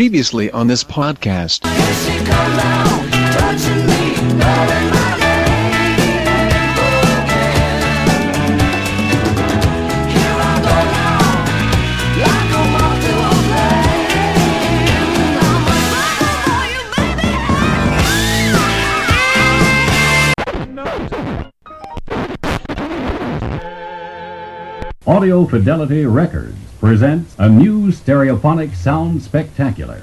Previously on this podcast. Audio Fidelity Records presents a new stereophonic sound spectacular.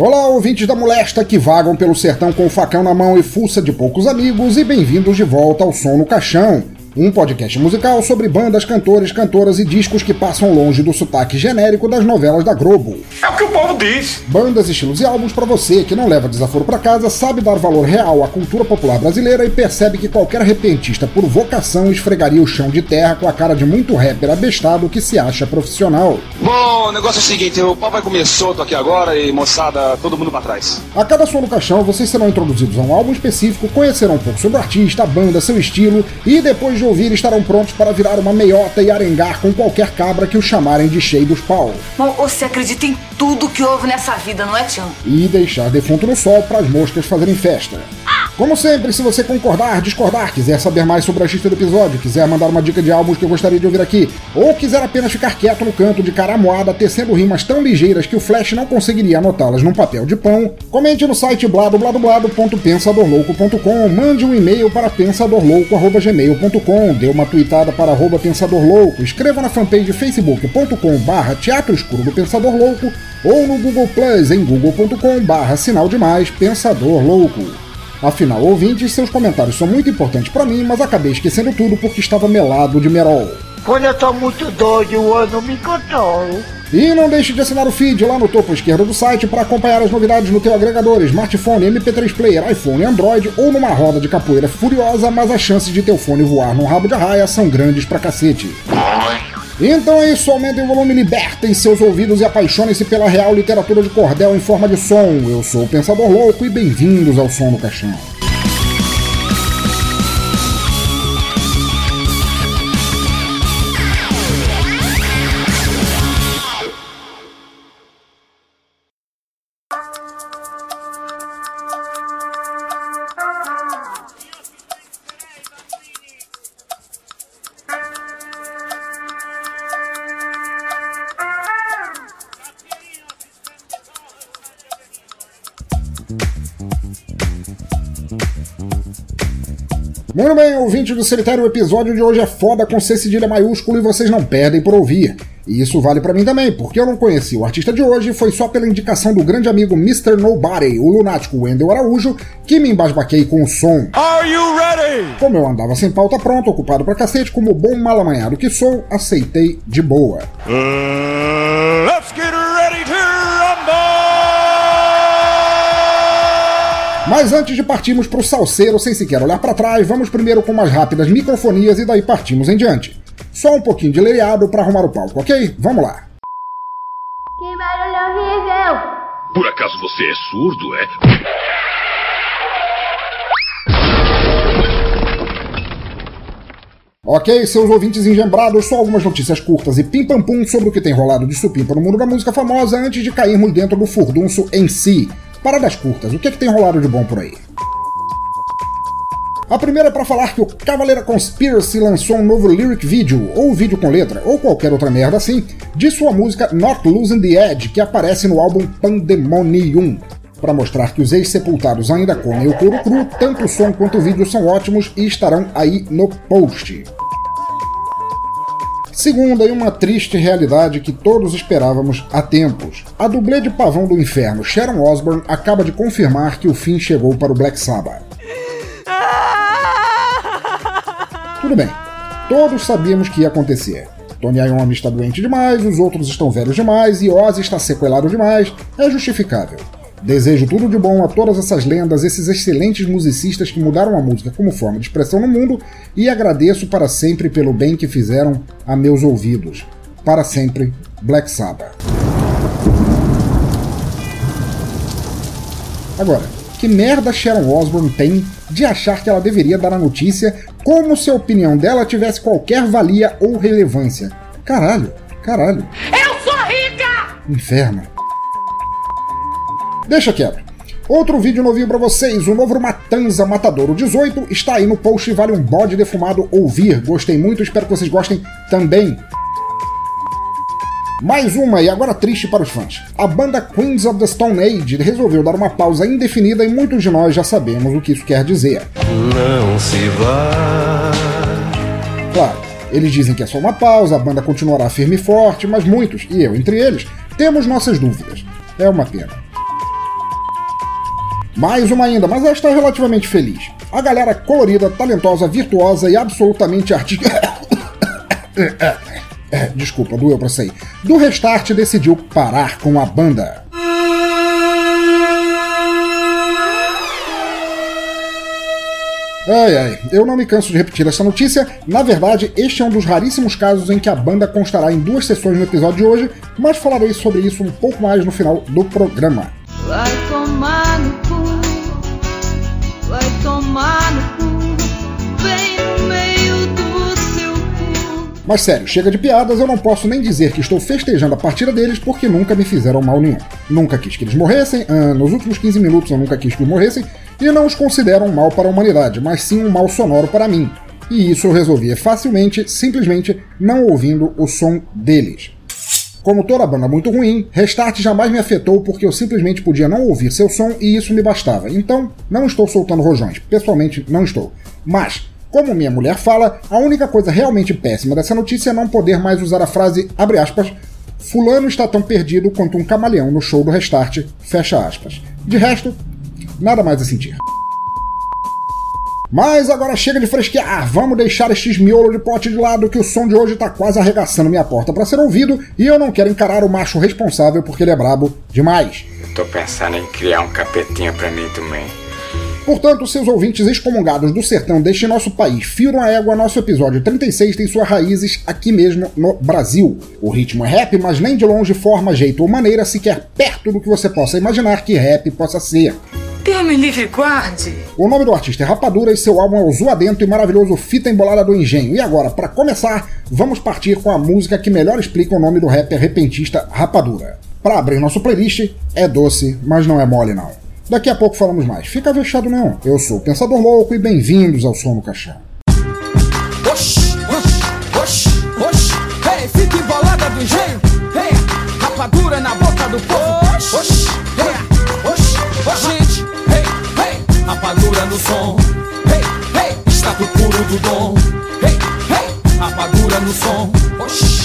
Olá, ouvintes da molesta que vagam pelo sertão com o facão na mão e fuça de poucos amigos, e bem-vindos de volta ao Som no Caixão, um podcast musical sobre bandas, cantores, cantoras e discos que passam longe do sotaque genérico das novelas da Globo. É o que o povo diz. Bandas, estilos e álbuns para você que não leva desaforo para casa, sabe dar valor real à cultura popular brasileira e percebe que qualquer repentista por vocação esfregaria o chão de terra com a cara de muito rapper abestado que se acha profissional. Bom, o negócio é o seguinte, o pau vai comer solto aqui agora e moçada, todo mundo pra trás. A cada som no caixão, vocês serão introduzidos a um álbum específico, conhecerão um pouco sobre o artista, a banda, seu estilo e depois de ouvir estarão prontos para virar uma meiota e arengar com qualquer cabra que o chamarem de cheio dos pau. Bom, você acredita em tudo que houve nessa vida, não é, Tião? E deixar defunto no sol para as moscas fazerem festa. Como sempre, se você concordar, discordar, quiser saber mais sobre a artista do episódio, quiser mandar uma dica de álbuns que eu gostaria de ouvir aqui, ou quiser apenas ficar quieto no canto de cara moada, tecendo rimas tão ligeiras que o Flash não conseguiria anotá-las num papel de pão, comente no site bladobladoblado.pensadorlouco.com, mande um e-mail para pensadorlouco.gmail.com, dê uma tweetada para arroba pensadorlouco, escreva na fanpage facebook.com barra teatro escuro do Pensador Louco, ou no Google Plus em google.com barra sinal demais Pensador Louco. Afinal, ouvintes, seus comentários são muito importantes para mim, mas acabei esquecendo tudo porque estava melado de merol. Quando eu tô muito doido, eu não me controlo. E não deixe de assinar o feed lá no topo esquerdo do site para acompanhar as novidades no teu agregador, smartphone, MP3 player, iPhone, Android ou numa roda de capoeira furiosa, mas as chances de teu fone voar num rabo de arraia são grandes pra cacete. Então é isso, aumentem o volume, libertem seus ouvidos e apaixonem-se pela real literatura de cordel em forma de som. Eu sou o Pensador Louco e bem-vindos ao Som no Caixão. Ouvinte do Cemitério, o episódio de hoje é foda com C cedilha maiúsculo e vocês não perdem por ouvir. E isso vale para mim também, porque eu não conheci o artista de hoje, foi só pela indicação do grande amigo Mr. Nobody, o lunático Wendel Araújo, que me embasbaquei com o som. Are you ready? Como eu andava sem pauta pronta, ocupado pra cacete, como bom malamanhado que sou, aceitei de boa. Uh, let's get ready Mas antes de partirmos pro salseiro sem sequer olhar para trás, vamos primeiro com umas rápidas microfonias e daí partimos em diante. Só um pouquinho de lereado para arrumar o palco, ok? Vamos lá. Que barulho horrível! Por acaso você é surdo, é? Ok, seus ouvintes engembrados, só algumas notícias curtas e pim-pam-pum sobre o que tem rolado de supimpa no mundo da música famosa antes de cairmos dentro do furdunço em si. Paradas curtas, o que é que tem rolado de bom por aí? A primeira é para falar que o Cavaleira Conspiracy lançou um novo lyric video, ou vídeo com letra, ou qualquer outra merda assim, de sua música Not Losing the Edge, que aparece no álbum Pandemonium. Para mostrar que os ex-sepultados ainda comem o couro cru, tanto o som quanto o vídeo são ótimos e estarão aí no post. Segunda, e uma triste realidade que todos esperávamos há tempos. A dublê de Pavão do Inferno, Sharon Osbourne, acaba de confirmar que o fim chegou para o Black Sabbath. Tudo bem, todos sabíamos que ia acontecer. Tony Iommi está doente demais, os outros estão velhos demais e Ozzy está sequelado demais, é justificável. Desejo tudo de bom a todas essas lendas, esses excelentes musicistas que mudaram a música como forma de expressão no mundo e agradeço para sempre pelo bem que fizeram a meus ouvidos. Para sempre, Black Sabbath. Agora, que merda Sharon Osbourne tem de achar que ela deveria dar a notícia como se a opinião dela tivesse qualquer valia ou relevância? Caralho, caralho. Eu sou rica! Inferno. Deixa quieto. Outro vídeo novinho pra vocês, o novo Matanza Matadouro 18 está aí no post e vale um bode defumado ouvir. Gostei muito, espero que vocês gostem também. Mais uma, e agora triste para os fãs. A banda Queens of the Stone Age resolveu dar uma pausa indefinida e muitos de nós já sabemos o que isso quer dizer. Não se vá. Claro, eles dizem que é só uma pausa, a banda continuará firme e forte, mas muitos, e eu entre eles, temos nossas dúvidas. É uma pena. Mais uma ainda, mas esta é relativamente feliz. A galera colorida, talentosa, virtuosa e absolutamente artística. Desculpa, doeu pra sair. Do Restart decidiu parar com a banda. Ai ai, eu não me canso de repetir essa notícia. Na verdade, este é um dos raríssimos casos em que a banda constará em duas sessões no episódio de hoje, mas falarei sobre isso um pouco mais no final do programa. Mas sério, chega de piadas, eu não posso nem dizer que estou festejando a partida deles porque nunca me fizeram mal nenhum. Nunca quis que eles morressem, ah, nos últimos 15 minutos eu nunca quis que eles morressem, e não os considero um mal para a humanidade, mas sim um mal sonoro para mim. E isso eu resolvia facilmente, simplesmente não ouvindo o som deles. Como toda banda muito ruim, Restart jamais me afetou porque eu simplesmente podia não ouvir seu som e isso me bastava. Então, não estou soltando rojões. Pessoalmente, não estou. Mas, como minha mulher fala, a única coisa realmente péssima dessa notícia é não poder mais usar a frase, abre aspas, Fulano está tão perdido quanto um camaleão no show do Restart, fecha aspas. De resto, nada mais a sentir. Mas agora chega de fresquear, vamos deixar estes miolos de pote de lado que o som de hoje tá quase arregaçando minha porta para ser ouvido e eu não quero encarar o macho responsável porque ele é brabo demais. Tô pensando em criar um capetinho pra mim também. Portanto, seus ouvintes excomungados do sertão deste nosso país, firam a égua, nosso episódio 36 tem suas raízes aqui mesmo no Brasil. O ritmo é rap, mas nem de longe forma, jeito ou maneira sequer perto do que você possa imaginar que rap possa ser. Deus me livre guarde. O nome do artista é Rapadura e seu álbum é o zoadento e maravilhoso Fita Embolada do Engenho. E agora, para começar, vamos partir com a música que melhor explica o nome do rapper repentista Rapadura. Para abrir nosso playlist, é doce, mas não é mole não. Daqui a pouco falamos mais. Fica fechado não. Eu sou o Pensador Louco e bem-vindos ao Som no Caixão. Oxi, oxi, oxi, oxi. Hey, fica embolada do engenho. Hey, rapadura na som. Hey, hey, estado puro do dom. Hey, hey, rapadura no som. Oxi.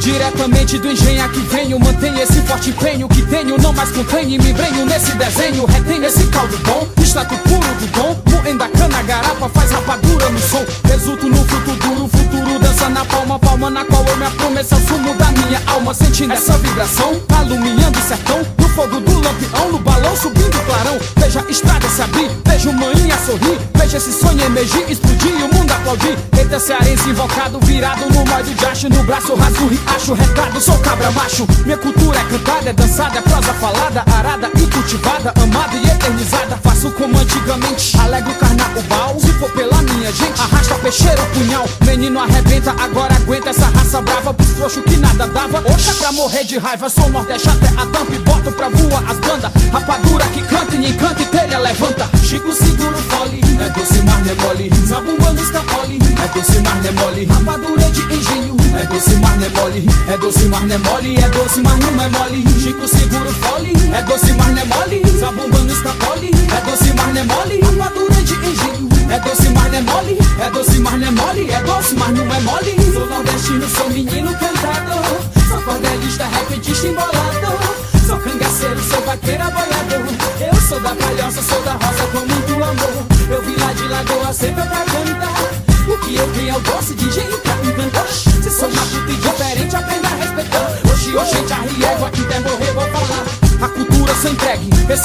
Diretamente do engenho que venho, mantenho esse forte empenho que tenho, não mais contenho, me embrenho nesse desenho, retenho esse caldo bom, estado puro do dom, moendo a cana, garapa, faz rapadura no som, resulto no fruto duro, futuro dança na palma, palma na qual eu me aprumo, esse é o sumo da minha alma, sentindo essa vibração, alumiando o sertão, no fogo do lampião, no balão subindo o clarão, veja a estrada se abrir, veja o manhinha sorrir, veja esse sonho emergir, explodir e o mundo aplaudir, eita cearense invocado, virado no de acho, no braço rasgo riacho, recado, sou cabra macho, minha cultura é cantada, é dançada, é prosa falada, arada e cultivada, amada e eternizada, faço como antigamente, alegro carnaval, se for pela minha gente, arrasta peixeiro, punhal, menino arrebenta, agora aguenta essa raça brava, pros frouxos que nada dava, oxa pra morrer de raiva, sou nordeste até a tampa e boto pra voar as bandas, rapadura que canta e encanta e telha levanta, Chico segura o fole, é doce não é mole, zabumbando está mole, é doce não é mole, rapadura de engenho, é doce não é mole, é doce não é mole, é doce mas não é mole, Chico segura o fole, é doce não é mole, zabumbando está mole, é doce não é mole, rapadura de engenho, é doce mas não é mole, é doce mas não é mole, é doce mas não é mole, sou nordestino, sou menino cantador, sou cordelista, repentista embolado, sou cangaceiro, sou vaqueira boiador, eu sou da palhoça, sou da rosa com muito amor, eu vim lá de Lagoa Seca pra cantar, o que eu tenho é o doce de jeito pra se sou matuto e diferente, aprenda a respeitar,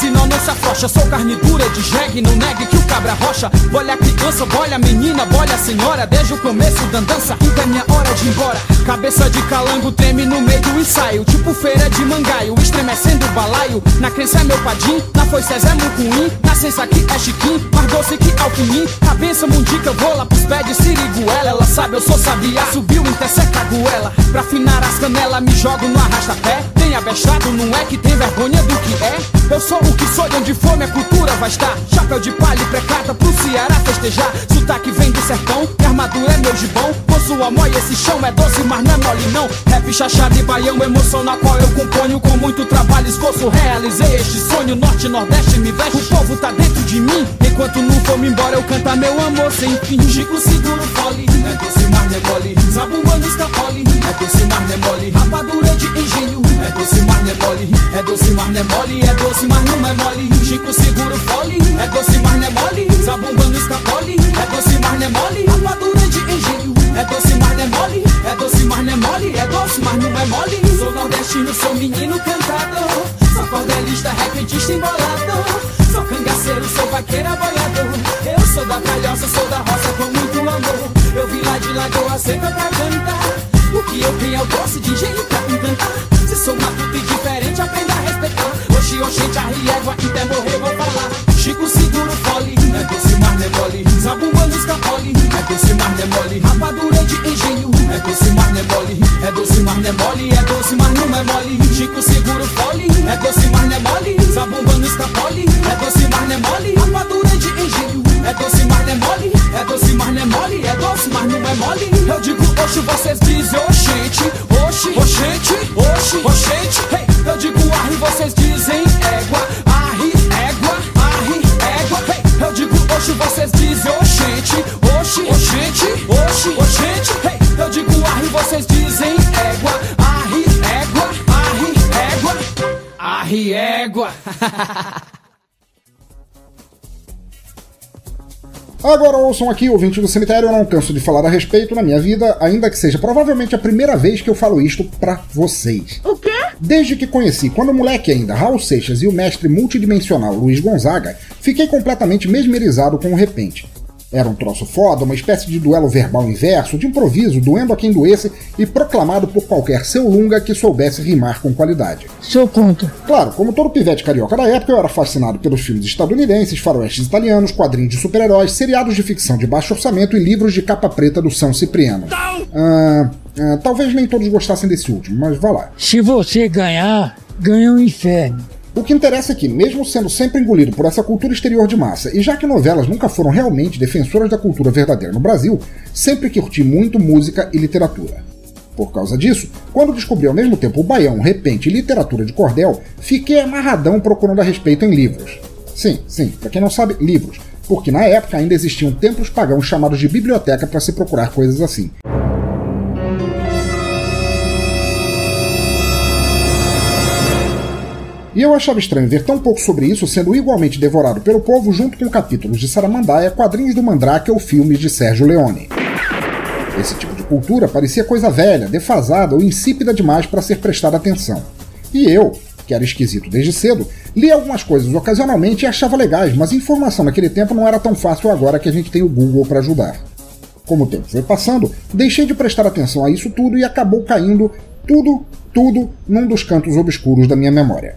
esse não se Sou carne dura de jegue, não negue que o cabra rocha Bolha a criança, bolha a menina, bolha a senhora Desde o começo da dança, então é minha hora de ir embora Cabeça de calango treme no meio do ensaio. Tipo feira de mangaio, estremecendo o balaio. Na crença é meu padim, na foice é Zé Mucuim. Na sensa aqui é chiquim, mais doce que alquimim. A benção mundica, vou lá pros pés de siriguela. Ela sabe, eu sou sabiá. Subiu, interseca a goela. Pra afinar as canelas, me jogo no arrasta-pé. Abestado, não é que tem vergonha do que é. Eu sou o que sou, de onde for minha cultura vai estar. Chapéu de palha e precata pro Ceará festejar. Sotaque vem do sertão, e armadura é meu gibão. Posso amor e esse chão é doce, mas não é mole não. Rap chachado e baião, emoção na qual eu componho. Com muito trabalho e esforço realizei este sonho. Norte, Nordeste me veste, o povo tá dentro de mim. Enquanto não for me embora, eu cantar meu amor sem fim. Chico seguro fole, é doce, mas não é mole. Zabumbando escapole, é doce, mas não é mole. Rapadura de engenho, é doce, mas não é mole. É doce, mas não é mole, é doce, mas não é mole. Chico seguro fole, é doce, mas não é mole. Zabumbando escapole, é doce, mas não é mole. Rapadura de engenho, é doce, mas não é mole. É doce, mas não é mole, é doce, mas não é mole. Sou nordestino, sou menino cantador. Sou cordelista, repentista embolado. Sou cangaceiro, sou vaqueira boiador. Eu sou da calhoça, sou da roça com muito amor. Eu vim lá de Lagoa Seca pra cantar. Que eu tenho é o doce de engenho pra encantar. Se sou matuto e diferente, aprenda a respeitar. Oxi, oxente, a riégua, até morrer vou falar. Chico seguro fole, é doce, mas não é mole. Zabumbando escapole, é doce, mas não é mole. Rapadura de engenho, é doce, mas não é mole. É doce, mas é mole, é doce, mas não é mole. Chico seguro fole, é doce, mas não é mole. Zabumbando escapole, é doce, mas não é mole. Rapadura de engenho, é doce, mas não é mole. É doce, mas não é mole, é doce, mas não é mole. Eu digo oxi, vocês dizem oxente, oxi, oxente, oxi, oxente. Hey, eu digo arre, vocês dizem égua, arre, égua, arre, égua. Hey, eu digo oxi, vocês dizem oxente, oxi, oxente, oxi, oxente. Hey, eu digo arre, vocês dizem égua, arre, égua, arre, égua, arre, égua. Agora ouçam aqui, ouvinte do cemitério, eu não canso de falar a respeito na minha vida, ainda que seja provavelmente a primeira vez que eu falo isto pra vocês. O quê? Desde que conheci, quando moleque ainda, Raul Seixas e o mestre multidimensional Luiz Gonzaga, fiquei completamente mesmerizado com o repente. Era um troço foda, uma espécie de duelo verbal inverso, de improviso, doendo a quem doesse e proclamado por qualquer seu lunga que soubesse rimar com qualidade. Sou contra. Claro, como todo pivete carioca da época, eu era fascinado pelos filmes estadunidenses, faroestes italianos, quadrinhos de super-heróis, seriados de ficção de baixo orçamento e livros de capa preta do São Cipriano. Ah, ah, talvez nem todos gostassem desse último, mas vá lá. Se você ganhar, ganha o inferno. O que interessa é que, mesmo sendo sempre engolido por essa cultura exterior de massa, e já que novelas nunca foram realmente defensoras da cultura verdadeira no Brasil, sempre curti muito música e literatura. Por causa disso, quando descobri ao mesmo tempo o baião, repente e literatura de cordel, fiquei amarradão procurando a respeito em livros. Sim, sim, para quem não sabe, livros, porque na época ainda existiam templos pagãos chamados de biblioteca para se procurar coisas assim. E eu achava estranho ver tão pouco sobre isso sendo igualmente devorado pelo povo junto com capítulos de Saramandaia, quadrinhos do Mandrake ou filmes de Sérgio Leone. Esse tipo de cultura parecia coisa velha, defasada ou insípida demais para ser prestada atenção. E eu, que era esquisito desde cedo, li algumas coisas ocasionalmente e achava legais, mas informação naquele tempo não era tão fácil agora que a gente tem o Google para ajudar. Como o tempo foi passando, deixei de prestar atenção a isso tudo e acabou caindo tudo, tudo num dos cantos obscuros da minha memória.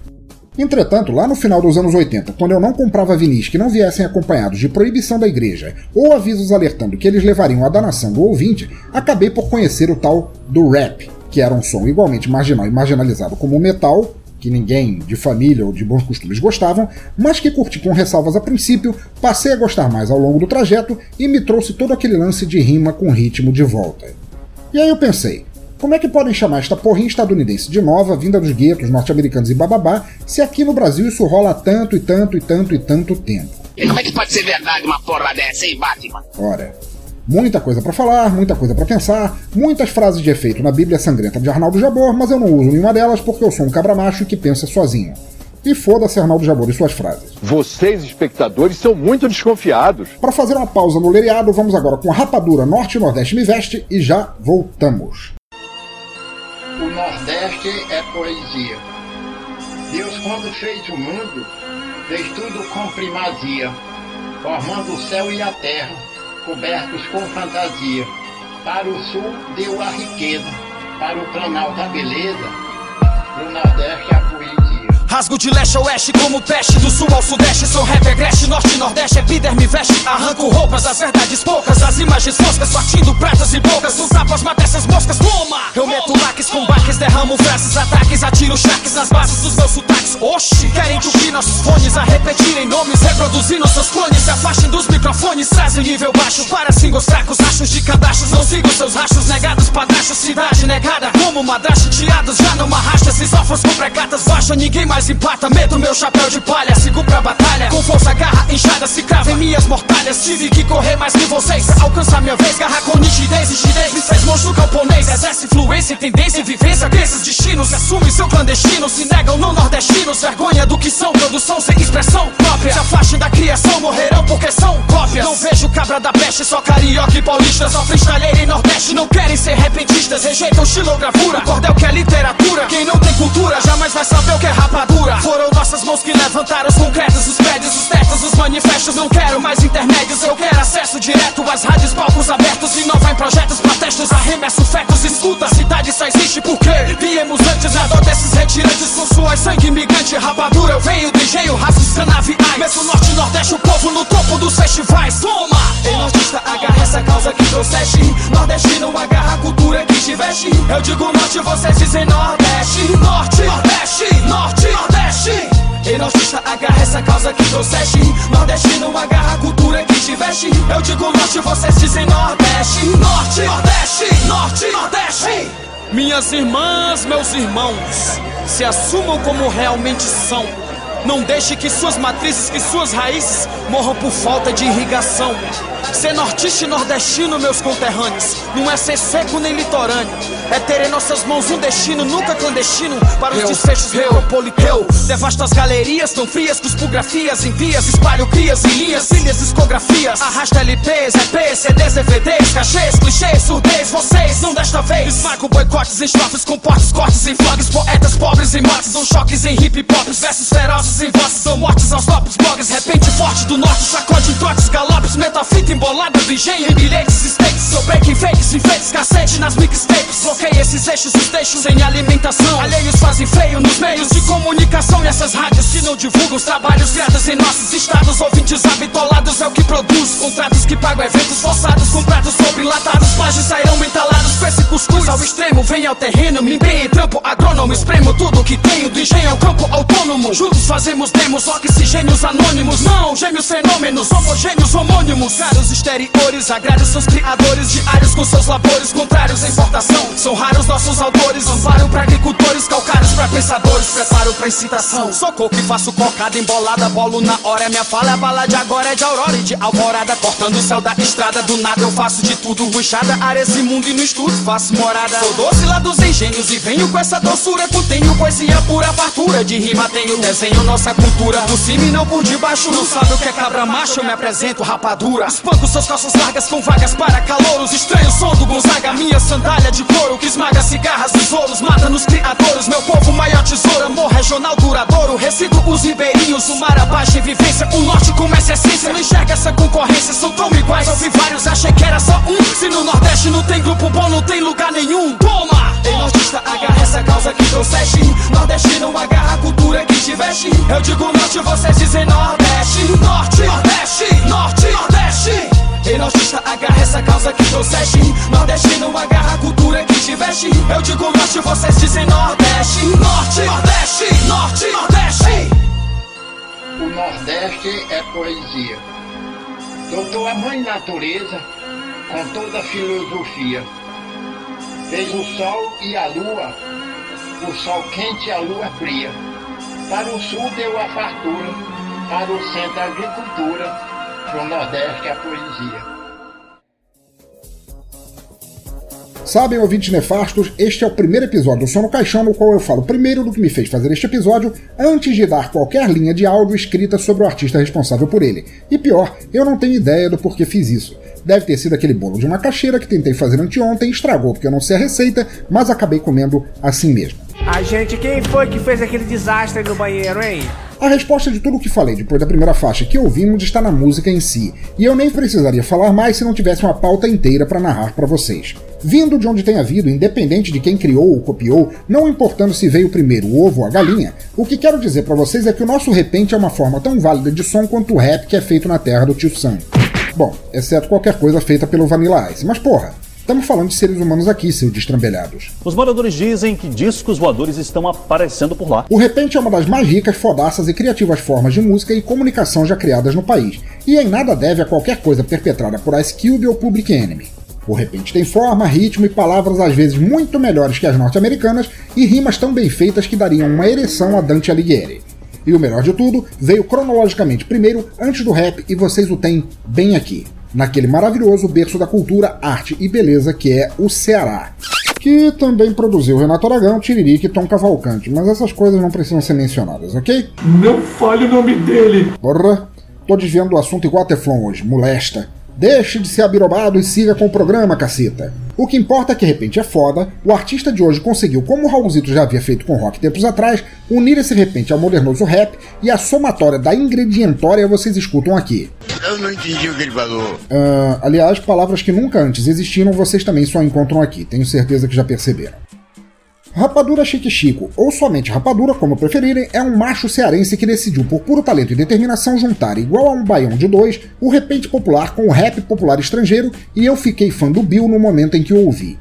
Entretanto, lá no final dos anos 80, quando eu não comprava vinis que não viessem acompanhados de proibição da igreja ou avisos alertando que eles levariam à danação do ouvinte, acabei por conhecer o tal do rap, que era um som igualmente marginal e marginalizado como o metal, que ninguém de família ou de bons costumes gostavam, mas que curti com ressalvas a princípio, passei a gostar mais ao longo do trajeto e me trouxe todo aquele lance de rima com ritmo de volta. E aí eu pensei, como é que podem chamar esta porrinha estadunidense de nova, vinda dos guetos norte-americanos e bababá, se aqui no Brasil isso rola há tanto e tanto e tanto e tanto tempo? E como é que pode ser verdade uma porra dessa, hein, Batman? Ora, muita coisa para falar, muita coisa para pensar, muitas frases de efeito na Bíblia Sangrenta de Arnaldo Jabor, mas eu não uso nenhuma delas porque eu sou um cabra macho que pensa sozinho. E foda-se Arnaldo Jabor e suas frases. Vocês, espectadores, são muito desconfiados. Para fazer uma pausa no leriado, vamos agora com a rapadura Norte e Nordeste Me Veste e já voltamos. O Nordeste é poesia. Deus, quando fez o mundo, fez tudo com primazia, formando o céu e a terra, cobertos com fantasia. Para o sul deu a riqueza, para o canal da beleza, do Nordeste a. Rasgo de leste a oeste como peste Do sul ao sudeste sou rap agreste Norte e nordeste epiderme veste Arranco roupas, as verdades poucas As imagens foscas partindo pratas e bocas Nos tapas mata essas moscas, toma! Eu meto laques com baques Derramo frases, ataques Atiro charques nas bases dos meus sotaques Oxi! Querem que nossos fones A repetirem nomes, reproduzindo seus clones Se afastem dos microfones, trazem nível baixo Para singles fracos, achos de cadastros Não sigo seus rachos, negados padrachos Cidade negada, como madrasta Tiados já numa racha, esses órfãos com precatas Baixa, ninguém mais mais empata, meto meu chapéu de palha, sigo pra batalha. Com força, garra inchada, se crava minhas mortalhas. Tive que correr mais que vocês pra alcançar minha vez. Garra com nitidez, rigidez, me fez monstro camponês. Exerce influência, tendência, vivência, desses destinos. Assume seu clandestino, se negam não nordestinos. Vergonha do que são, produção sem expressão própria. Se afastem da criação, morrerão porque são cópias. Não vejo cabra da peste, só carioca e paulista. Só freestyleira em nordeste, não querem ser repentistas. Rejeitam xilogravura, cordel que é literatura. Quem não tem cultura jamais vai saber o que é rapadura. Foram nossas mãos que levantaram os concretos, os prédios, os testes, os manifestos. Não quero mais intermédios, eu quero acesso direto às rádios, palcos abertos. Inovar em projetos, protestos, arremesso fetos. Escuta, a cidade só existe porque viemos antes. Adota esses retirantes com suas sangue migrante, rapadura. Eu venho do engenho, raças canaviais. Mesmo norte nordeste, o povo no topo dos festivais. Toma! Ei, nordista, agarra essa causa que trouxeste. Nordestino, agarra a cultura que te veste. Eu digo norte, vocês dizem nordeste. Norte, nordeste, norte. Nordeste E nortista agarra essa causa que trouxeste. Nordestino agarra a cultura que te veste Eu digo norte, vocês dizem nordeste. Norte, nordeste, norte, nordeste. Minhas irmãs, meus irmãos Se assumam como realmente são não deixe que suas matrizes, que suas raízes morram por falta de irrigação. Ser nortista e nordestino, meus conterrâneos, não é ser seco nem litorâneo. É ter em nossas mãos um destino nunca clandestino para os eu, desfechos metropolitanos. Devasto as galerias tão frias, cuspografias em vias, espalho crias em linhas, trilhas, discografias. Arrasta LPs, EPs, CDs, DVDs, cachês, clichês, surdez. Vocês não desta vez. Esmago boicotes, estrofes, comportes, cortes em vlogs, poetas pobres em motes, dão choques em hip hop, versos ferozes em vozes, mortes aos tops blogs. Repente forte do norte, sacode em trotes, galopes, metafita embolada do engenho em bilhetes, stakes. Sou breaking fakes, enfeites, cacete nas mixtapes. Bloqueia esses eixos, os deixos sem alimentação. Alheios fazem feio nos meios de comunicação. E essas rádios que não divulgam os trabalhos criados em nossos estados. Ouvintes habitolados é o que produz. Contratos que pagam eventos forçados com pratos sobre latados. Plágios sairão entalados com esse cuscuz ao extremo. Vem ao terreno, me empenho em trampo agrônomo. Espremo tudo que tenho do engenho ao campo autônomo. Juntos demos, oxigênios anônimos. Não, gêmeos fenômenos, homogêneos homônimos. Caros exteriores, agrários seus criadores diários com seus labores contrários à importação. São raros nossos autores, amparo pra agricultores, calcários pra pensadores, preparo pra incitação. Sou coco e faço cocada embolada, bolo na hora. É minha fala, a bala de agora é de aurora e de alvorada. Cortando o céu da estrada, do nada eu faço de tudo. Ruixada, áreas imundo e no estudo faço morada. Sou doce lá dos engenhos e venho com essa doçura. Contenho poesia pura, fartura de rima. Tenho desenho, nossa cultura. Por cima e não por debaixo. Não sabe o que é cabra macho, eu me apresento rapadura. Espanco suas calças largas com vagas para calouros. Estranho som do Gonzaga, minha sandália de couro que esmaga cigarras, tesouros, mata nos criadores. Meu povo, maior tesouro, amor regional duradouro. Recito os ribeirinhos, o mar abaixo em vivência. O norte começa a essência, não enxerga essa concorrência. São tão iguais, ouvi vários, achei que era só um. Se no Nordeste não tem grupo bom, não tem lugar nenhum. Toma! Ei, nordista, agarra essa causa que trouxeste. Nordeste não agarra a cultura que te veste. Eu digo norte, vocês dizem Nordeste. Norte, Nordeste, Norte, Nordeste. Ei, nordista, agarra essa causa que trouxeste. Nordestino, agarra a cultura que te veste. Eu digo norte, vocês dizem Nordeste. Norte, Nordeste, Norte, Nordeste. O Nordeste é poesia. Doutor a mãe natureza, com toda a filosofia, fez o sol e a lua, o sol quente e a lua fria. Para o sul deu a fartura, para o centro a agricultura, para o Nordeste a poesia. Sabem, ouvintes nefastos, este é o primeiro episódio do Som no Caixão no qual eu falo primeiro do que me fez fazer este episódio, antes de dar qualquer linha de áudio escrita sobre o artista responsável por ele. E pior, eu não tenho ideia do porquê fiz isso. Deve ter sido aquele bolo de macaxeira que tentei fazer anteontem, estragou porque eu não sei a receita, mas acabei comendo assim mesmo. A gente, quem foi que fez aquele desastre no banheiro, hein? A resposta de tudo o que falei depois da primeira faixa que ouvimos está na música em si, e eu nem precisaria falar mais se não tivesse uma pauta inteira para narrar para vocês. Vindo de onde tenha vindo, independente de quem criou ou copiou, não importando se veio primeiro o ovo ou a galinha, o que quero dizer para vocês é que o nosso repente é uma forma tão válida de som quanto o rap que é feito na terra do tio Sam. Bom, exceto qualquer coisa feita pelo Vanilla Ice, mas porra, Estamos falando de seres humanos aqui, seus destrambelhados. Os moradores dizem que discos voadores estão aparecendo por lá. O Repente é uma das mais ricas, fodaças e criativas formas de música e comunicação já criadas no país, e em nada deve a qualquer coisa perpetrada por Ice Cube ou Public Enemy. O Repente tem forma, ritmo e palavras às vezes muito melhores que as norte-americanas e rimas tão bem feitas que dariam uma ereção a Dante Alighieri. E o melhor de tudo, veio cronologicamente primeiro, antes do rap, e vocês o têm bem aqui naquele maravilhoso berço da cultura, arte e beleza que é o Ceará. Que também produziu Renato Aragão, Tiririca e Tom Cavalcante, mas essas coisas não precisam ser mencionadas, ok? Não fale o nome dele! Porra, tô desviando do assunto igual a Teflon hoje, molesta. Deixe de ser abirobado e siga com o programa, caceta. O que importa é que de repente é foda, o artista de hoje conseguiu, como o Raulzito já havia feito com rock tempos atrás, unir esse repente ao modernoso rap e a somatória da ingredientória vocês escutam aqui. Eu não entendi o que ele falou. Uh, aliás, palavras que nunca antes existiram vocês também só encontram aqui, tenho certeza que já perceberam. Rapadura Chique Chico, ou somente Rapadura, como preferirem, é um macho cearense que decidiu, por puro talento e determinação, juntar, igual a um baião de dois, o repente popular com o rap popular estrangeiro, e eu fiquei fã do Bill no momento em que o ouvi.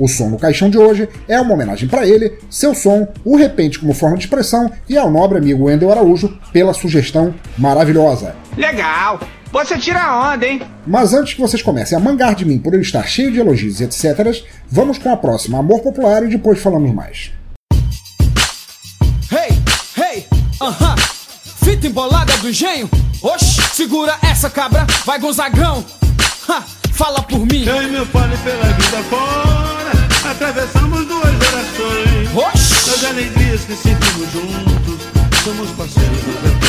O som no caixão de hoje é uma homenagem para ele, seu som, o repente como forma de expressão e ao nobre amigo Wendel Araújo pela sugestão maravilhosa. Legal! Você tira onda, hein? Mas antes que vocês comecem a mangar de mim por eu estar cheio de elogios e etc., vamos com a próxima Amor Popular e depois falamos mais. Hey, hey, aham, uh -huh. fita embolada do engenho. Oxi, segura essa cabra, vai Gonzagão. Ha, fala por mim. Eu e meu pai pela vida fora, atravessamos duas gerações. Oxi, das alegrias que sentimos juntos, somos parceiros do.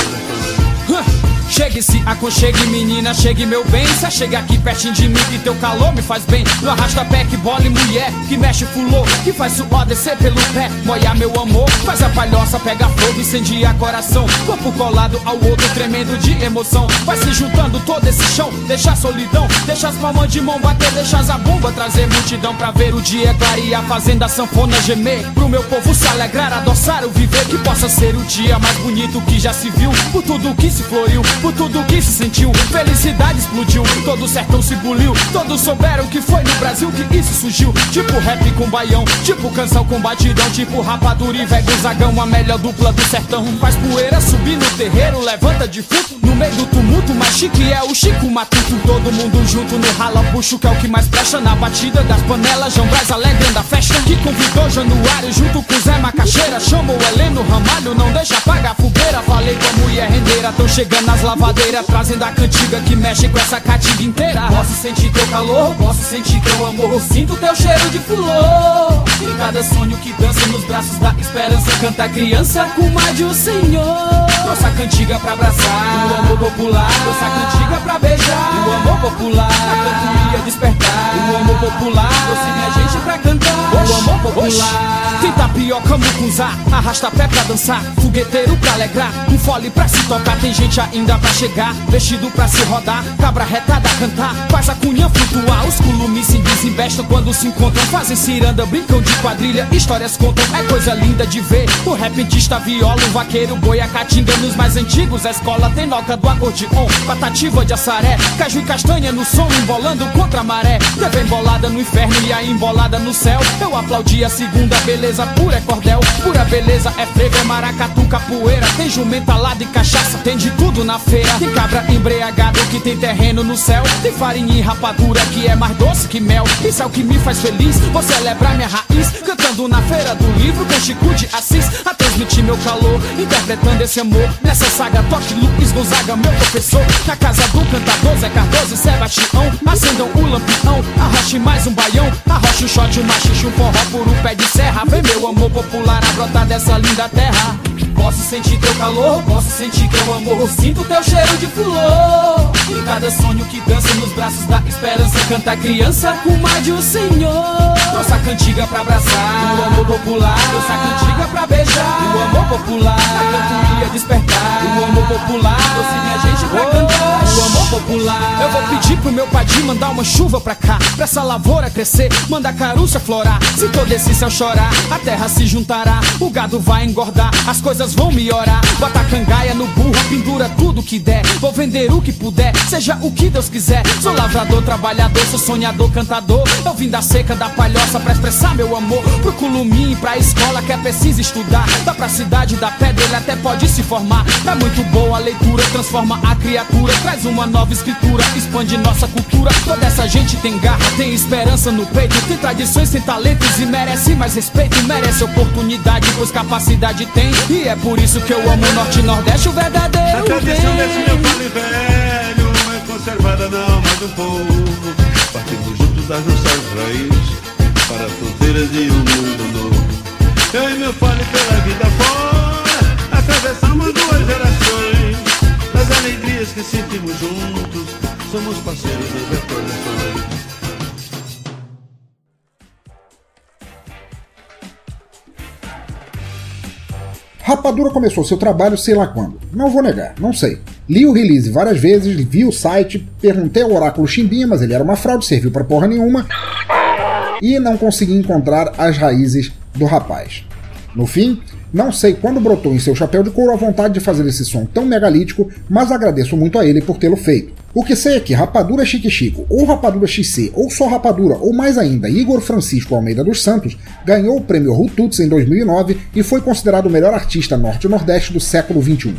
Chegue-se, aconchegue, menina, chegue meu bem. Cê chega aqui pertinho de mim que teu calor me faz bem. No arrasta pé que bola e mulher, que mexe fulô, que faz suor descer pelo pé. Moia meu amor, faz a palhoça, pega fogo, incendia coração. Corpo colado ao outro, tremendo de emoção. Vai se juntando todo esse chão, deixa a solidão, deixa as palmas de mão bater, deixa as bomba trazer multidão pra ver o dia clarear, fazendo a sanfona gemer. Pro meu povo se alegrar, adoçar o viver, que possa ser o dia mais bonito que já se viu. Por tudo que se floriu, por tudo que se sentiu. Felicidade explodiu, todo o sertão se buliu. Todos souberam que foi no Brasil que isso surgiu. Tipo rap com baião, tipo canção com batidão, tipo rapadura e velho zagão, a melhor dupla do sertão. Faz poeira subir no terreiro, levanta defunto. No meio do tumulto, mais chique é o Chico Matuto. Todo mundo junto no rala puxo, que é o que mais presta na batida das panelas. João Braz a festa. Que convidou Januário junto com Zé Macaxeira. Chamou Heleno Ramalho, não deixa apagar a fogueira. Falei com a mulher rendeira, tão chegando nas lavadeira Trazendo a cantiga que mexe com essa catinga inteira. Posso sentir teu calor, posso sentir teu amor. Sinto teu cheiro de flor. E cada sonho que dança nos braços da esperança Canta criança com mais de o Senhor. Nossa cantiga pra abraçar. O amor popular. Nossa cantiga pra beijar. O amor popular. A cantoria despertar. O amor popular. Trouxe minha gente pra cantar. O amor popular Tem tapioca, mucunzá Arrasta pé pra dançar Fogueteiro pra alegrar Um fole pra se tocar Tem gente ainda pra chegar, vestido pra se rodar, cabra retada cantar, faz a cunha flutuar, os culumis se desinvestam quando se encontram, fazem ciranda, brincam de quadrilha, histórias contam, é coisa linda de ver. O repentista viola, o vaqueiro, boi, a nos mais antigos, a escola tem noca do acordeon, patativa de açaré, caju e castanha no som, embolando contra a maré, teve embolada no inferno e a embolada no céu. Eu aplaudi a segunda, beleza pura é cordel, pura beleza é frevo, é maracatu, capoeira, tem jumenta, lado e cachaça, tem de tudo na feira. Tem cabra embriagado que tem terreno no céu. Tem farinha e rapadura que é mais doce que mel. Isso é o que me faz feliz. Vou celebrar minha raiz. Cantando na feira do livro com Chico de Assis. A transmitir meu calor. Interpretando esse amor. Nessa saga, toque Luiz Gonzaga, meu professor. Na casa do cantador Zé Cardoso e Sebastião. Acendam o lampião. Arroche mais um baião. Arroche um shot, um machixe, um forró por um pé de serra. Vem meu amor popular a brotar dessa linda terra. Posso sentir teu calor, posso sentir teu amor. Sinto teu cheiro de flor. Em cada sonho que dança nos braços da esperança, canta a criança mais de o Senhor. Nossa cantiga pra abraçar, o amor popular. Nossa cantiga pra beijar, o amor popular. A cantoria despertar, o amor popular. Doce minha gente pra cantar, o amor popular. Eu vou pedir pro meu padim mandar uma chuva pra cá, pra essa lavoura crescer, mandar carucha florar. Se todo esse céu chorar, a terra se juntará, o gado vai engordar, as coisas vão melhorar. Bota a cangaia no burro, pendura tudo que der. Vou vender o que puder, seja o que Deus quiser. Sou lavrador, trabalhador, sou sonhador, cantador. Eu vim da seca, da palhoça pra expressar meu amor. Pro culumim, pra escola que é preciso estudar. Dá pra cidade da pedra, ele até pode se formar. É muito boa a leitura, transforma a criatura. Traz uma nova escritura, expande nossa cultura. Toda essa gente tem garra, tem esperança no peito. Tem tradições, tem talentos e merece mais respeito. Merece oportunidade, pois capacidade tem. E é por isso que eu amo o Norte e Nordeste, o verdadeiro. A tradição desse meu vale velho é conservada na alma do povo. Partimos juntos das nossas raízes para fronteiras de um mundo novo. Eu e meu fale pela vida fora, atravessamos duas gerações. Das alegrias que sentimos juntos, somos parceiros das recordações. Rapadura começou seu trabalho sei lá quando. Não vou negar, não sei. Li o release várias vezes, vi o site, perguntei ao Oráculo Chimbinha, mas ele era uma fraude, serviu pra porra nenhuma. E não consegui encontrar as raízes do rapaz. No fim, não sei quando brotou em seu chapéu de couro a vontade de fazer esse som tão megalítico, mas agradeço muito a ele por tê-lo feito. O que sei é que Rapadura Chique Chico, ou Rapadura XC, ou só Rapadura, ou mais ainda Igor Francisco Almeida dos Santos, ganhou o prêmio Rututs em 2009 e foi considerado o melhor artista norte-nordeste do século XXI.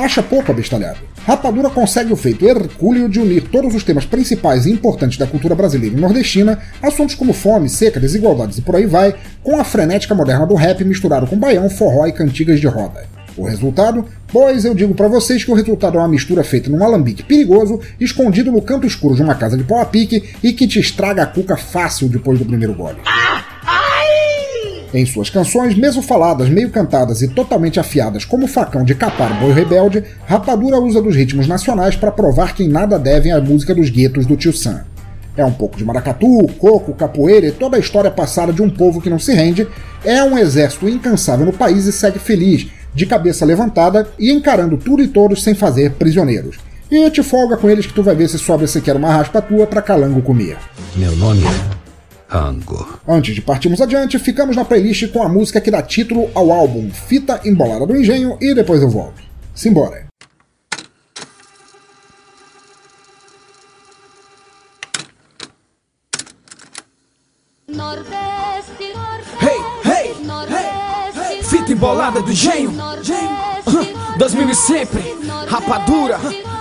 Acha pouco abestalhado. Rapadura consegue o feito hercúleo de unir todos os temas principais e importantes da cultura brasileira e nordestina, assuntos como fome, seca, desigualdades e por aí vai, com a frenética moderna do rap misturado com baião, forró e cantigas de roda. O resultado? Pois eu digo para vocês que o resultado é uma mistura feita num alambique perigoso, escondido no canto escuro de uma casa de pau a pique e que te estraga a cuca fácil depois do primeiro gole. Em suas canções, mesmo faladas, meio cantadas e totalmente afiadas como o facão de capar boi rebelde, Rapadura usa dos ritmos nacionais para provar que em nada devem à música dos guetos do Tio Sam. É um pouco de maracatu, coco, capoeira e toda a história passada de um povo que não se rende, é um exército incansável no país e segue feliz, de cabeça levantada e encarando tudo e todos sem fazer prisioneiros. E te folga com eles que tu vai ver se sobra sequer uma raspa tua pra calango comer. Meu nome é Rango. Antes de partirmos adiante, ficamos na playlist com a música que dá título ao álbum Fita Embolada do Engenho e depois eu volto. Simbora! Nordeste, Hey, hey, hey, Fita embolada do engenho. Aham, 2000 e sempre. Rapadura.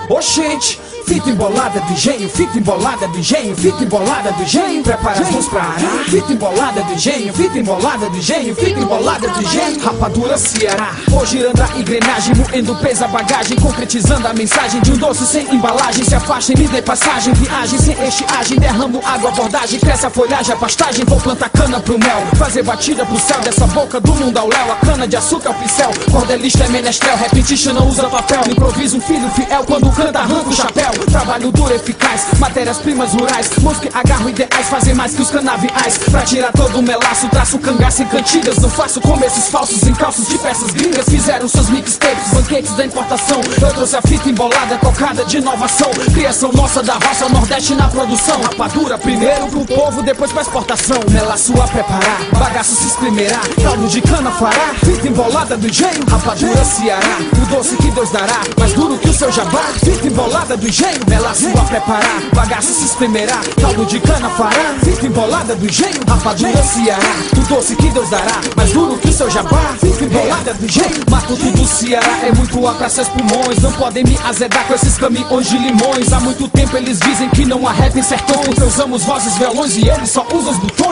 Oxente. Fita embolada do engenho, fita embolada do engenho, fita embolada do engenho, prepara as mãos pra arar. Fita embolada do engenho, fita embolada do engenho, fita embolada do engenho, rapadura Ceará. Hoje girando a engrenagem, moendo pesa bagagem, concretizando a mensagem de um doce sem embalagem. Se afastem, me dê passagem, viagem sem estiagem, derramo água, abordagem, cresce a folhagem, a pastagem. Vou plantar cana pro mel, fazer batida pro céu, dessa boca do mundo ao léu. A cana de açúcar, o pincel, cordelista é menestrel, repentista não usa papel. Improviso um filho fiel quando canta, arranca o chapéu. Trabalho duro, eficaz, matérias-primas rurais. Mãos que agarram ideais, fazem mais que os canaviais. Pra tirar todo o melaço, traço cangaço em cantigas. Não faço começos falsos em calços de peças gringas. Fizeram seus mixtapes, banquetes da importação. Eu trouxe a fita embolada, tocada de inovação. Criação nossa da roça nordeste na produção. Rapadura primeiro pro povo, depois pra exportação. Melaço a preparar, bagaço se espremerá. Caldo de cana fará, fita embolada do engenho. Rapadura Ceará, o doce que Deus dará. Mais duro que o seu jabá, fita embolada do engenho. Melaço a preparar, bagaço se espremerá. Caldo de cana fará, fita embolada do engenho. Rapadura Ceará, o doce que Deus dará. Mais duro que seu jabá, fita embolada do engenho. Matuto do Ceará é muito ar pra seus pulmões. Não podem me azedar com esses caminhões de limões. Há muito tempo eles dizem que não há rap em sertões. Eu usamos vozes violões e eles só usam os botões.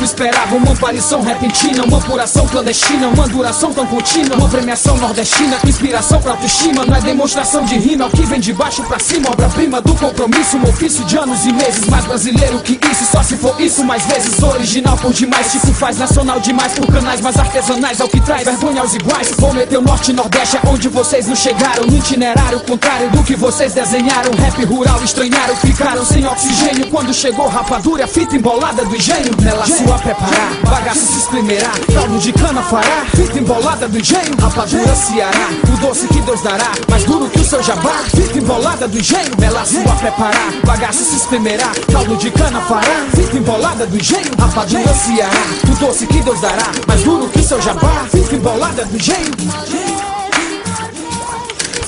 Não esperavam uma aparição repentina, uma apuração clandestina, uma duração tão contínua, uma premiação nordestina, inspiração pra autoestima. Não é demonstração de rima, é o que vem de baixo pra cima. rima, obra-prima do compromisso Um ofício de anos e meses, mais brasileiro que isso Só se for isso, mais vezes. Original por demais Tipo faz nacional demais por canais mais artesanais É o que traz vergonha aos iguais. Vou meter o norte e nordeste, é onde vocês não chegaram. No itinerário contrário do que vocês desenharam. Rap rural estranharam, ficaram sem oxigênio. Quando chegou rapadura, fita embolada do engenho Nela sua preparar, bagaço se espremerá Caldo de cana fará, fita embolada do engenho Rapadura Ceará, o doce que Deus dará Mais duro que o seu jabá, fita embolada do engenho Nela sua preparar, bagaço se espremerá Caldo de cana fará, fita embolada do engenho Rapadura Ceará, o doce que Deus dará Mais duro que o seu jabá, fita embolada do engenho.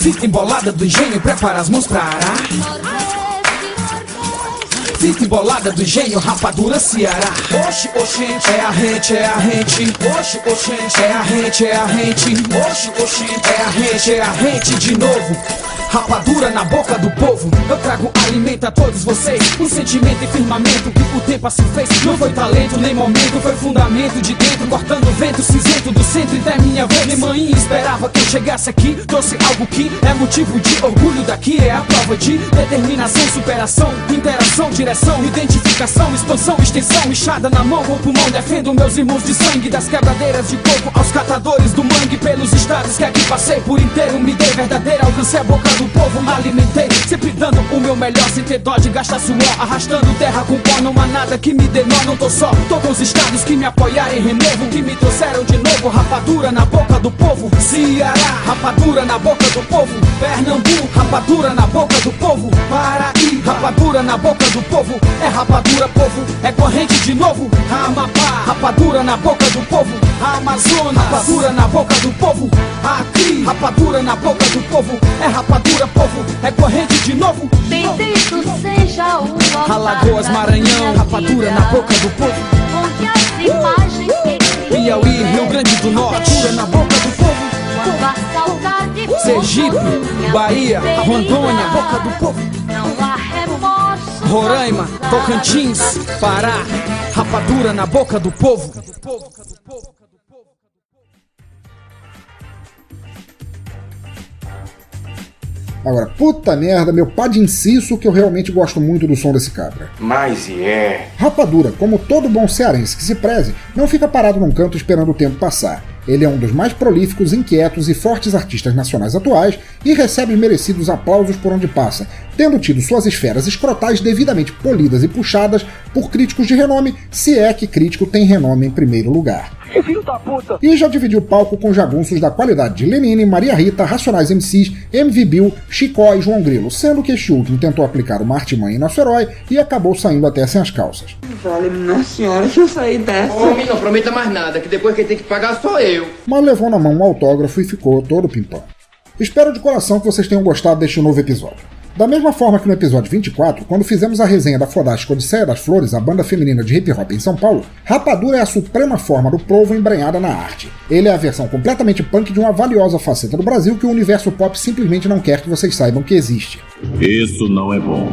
Fita embolada do engenho, prepara as mãos pra arar Fita embolada do engenho, rapadura Ceará. Oxe, oxente, é a rente, é a rente. Oxe, oxente, é a rente, é a rente. Oxe, oxente, é a rente, é a rente de novo. Rapadura na boca do povo. Eu trago alimento a todos vocês. Um sentimento e firmamento que o tempo assim fez. Não foi talento nem momento, foi fundamento de dentro. Cortando o vento cinzento do centro e da minha vez. Mãe esperava que eu chegasse aqui. Trouxe algo que é motivo de orgulho daqui. É a prova de determinação, superação, interação, direção, identificação, expansão, extensão. Inchada na mão, o pulmão. Defendo meus irmãos de sangue. Das quebradeiras de coco aos catadores do mangue. Pelos estados que aqui passei por inteiro. Me dei verdadeira, alcancei a boca do povo. Me alimentei, sempre dando o meu melhor. Sem ter dó de gastar suor. Arrastando terra com pó. Não há nada que me dê nó, não tô só. Tô com os estados que me apoiaram em renovo. Que me trouxeram de novo. Rapadura na boca do povo. Ceará, rapadura na boca do povo. Pernambuco, rapadura na boca do povo. Paraí, rapadura na boca do povo. É rapadura, povo, é corrente de novo. Amapá, rapadura na boca do povo. Amazonas, rapadura na boca do povo. Aqui, rapadura na boca do povo. É rapadura, povo, é corrente de novo. Bendito seja o Alagoas, Maranhão, rapadura na boca do povo. Onde as imagens que Piauí, Rio Grande do Norte, rapadura na boca do povo. For Sergipe, Bahia, Rondônia, boca do povo. Não há remorso Roraima, Tocantins, Pará, rapadura na boca do povo. Agora, puta merda, meu pá de inciso que eu realmente gosto muito do som desse cabra. Mas e é. Rapadura, como todo bom cearense que se preze, não fica parado num canto esperando o tempo passar. Ele é um dos mais prolíficos, inquietos e fortes artistas nacionais atuais e recebe merecidos aplausos por onde passa, tendo tido suas esferas escrotais devidamente polidas e puxadas por críticos de renome, se é que crítico tem renome em primeiro lugar. Filho da puta! E já dividiu palco com jagunços da qualidade de Lenine, Maria Rita, Racionais MCs, MV Bill, Chicó e João Grilo, sendo que este último tentou aplicar uma artimanha em nosso herói e acabou saindo até sem as calças. Vale, minha senhora, que eu saí dessa. Homem, não prometa mais nada, que depois quem tem que pagar sou eu. Mas levou na mão um autógrafo e ficou todo pimpão. Espero de coração que vocês tenham gostado deste novo episódio. Da mesma forma que no episódio 24, quando fizemos a resenha da fodástica Odisseia das Flores, a banda feminina de hip hop em São Paulo, Rapadura é a suprema forma do povo embrenhada na arte. Ele é a versão completamente punk de uma valiosa faceta do Brasil que o universo pop simplesmente não quer que vocês saibam que existe. Isso não é bom.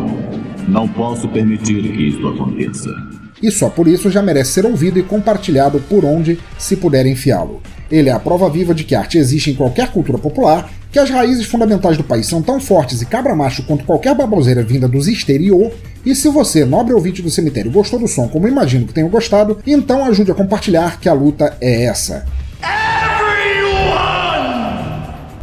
Não posso permitir que isso aconteça. E só por isso já merece ser ouvido e compartilhado por onde se puder enfiá-lo. Ele é a prova viva de que arte existe em qualquer cultura popular, que as raízes fundamentais do país são tão fortes e cabra-macho quanto qualquer baboseira vinda dos exterior, e se você, nobre ouvinte do cemitério, gostou do som como imagino que tenha gostado, então ajude a compartilhar que a luta é essa.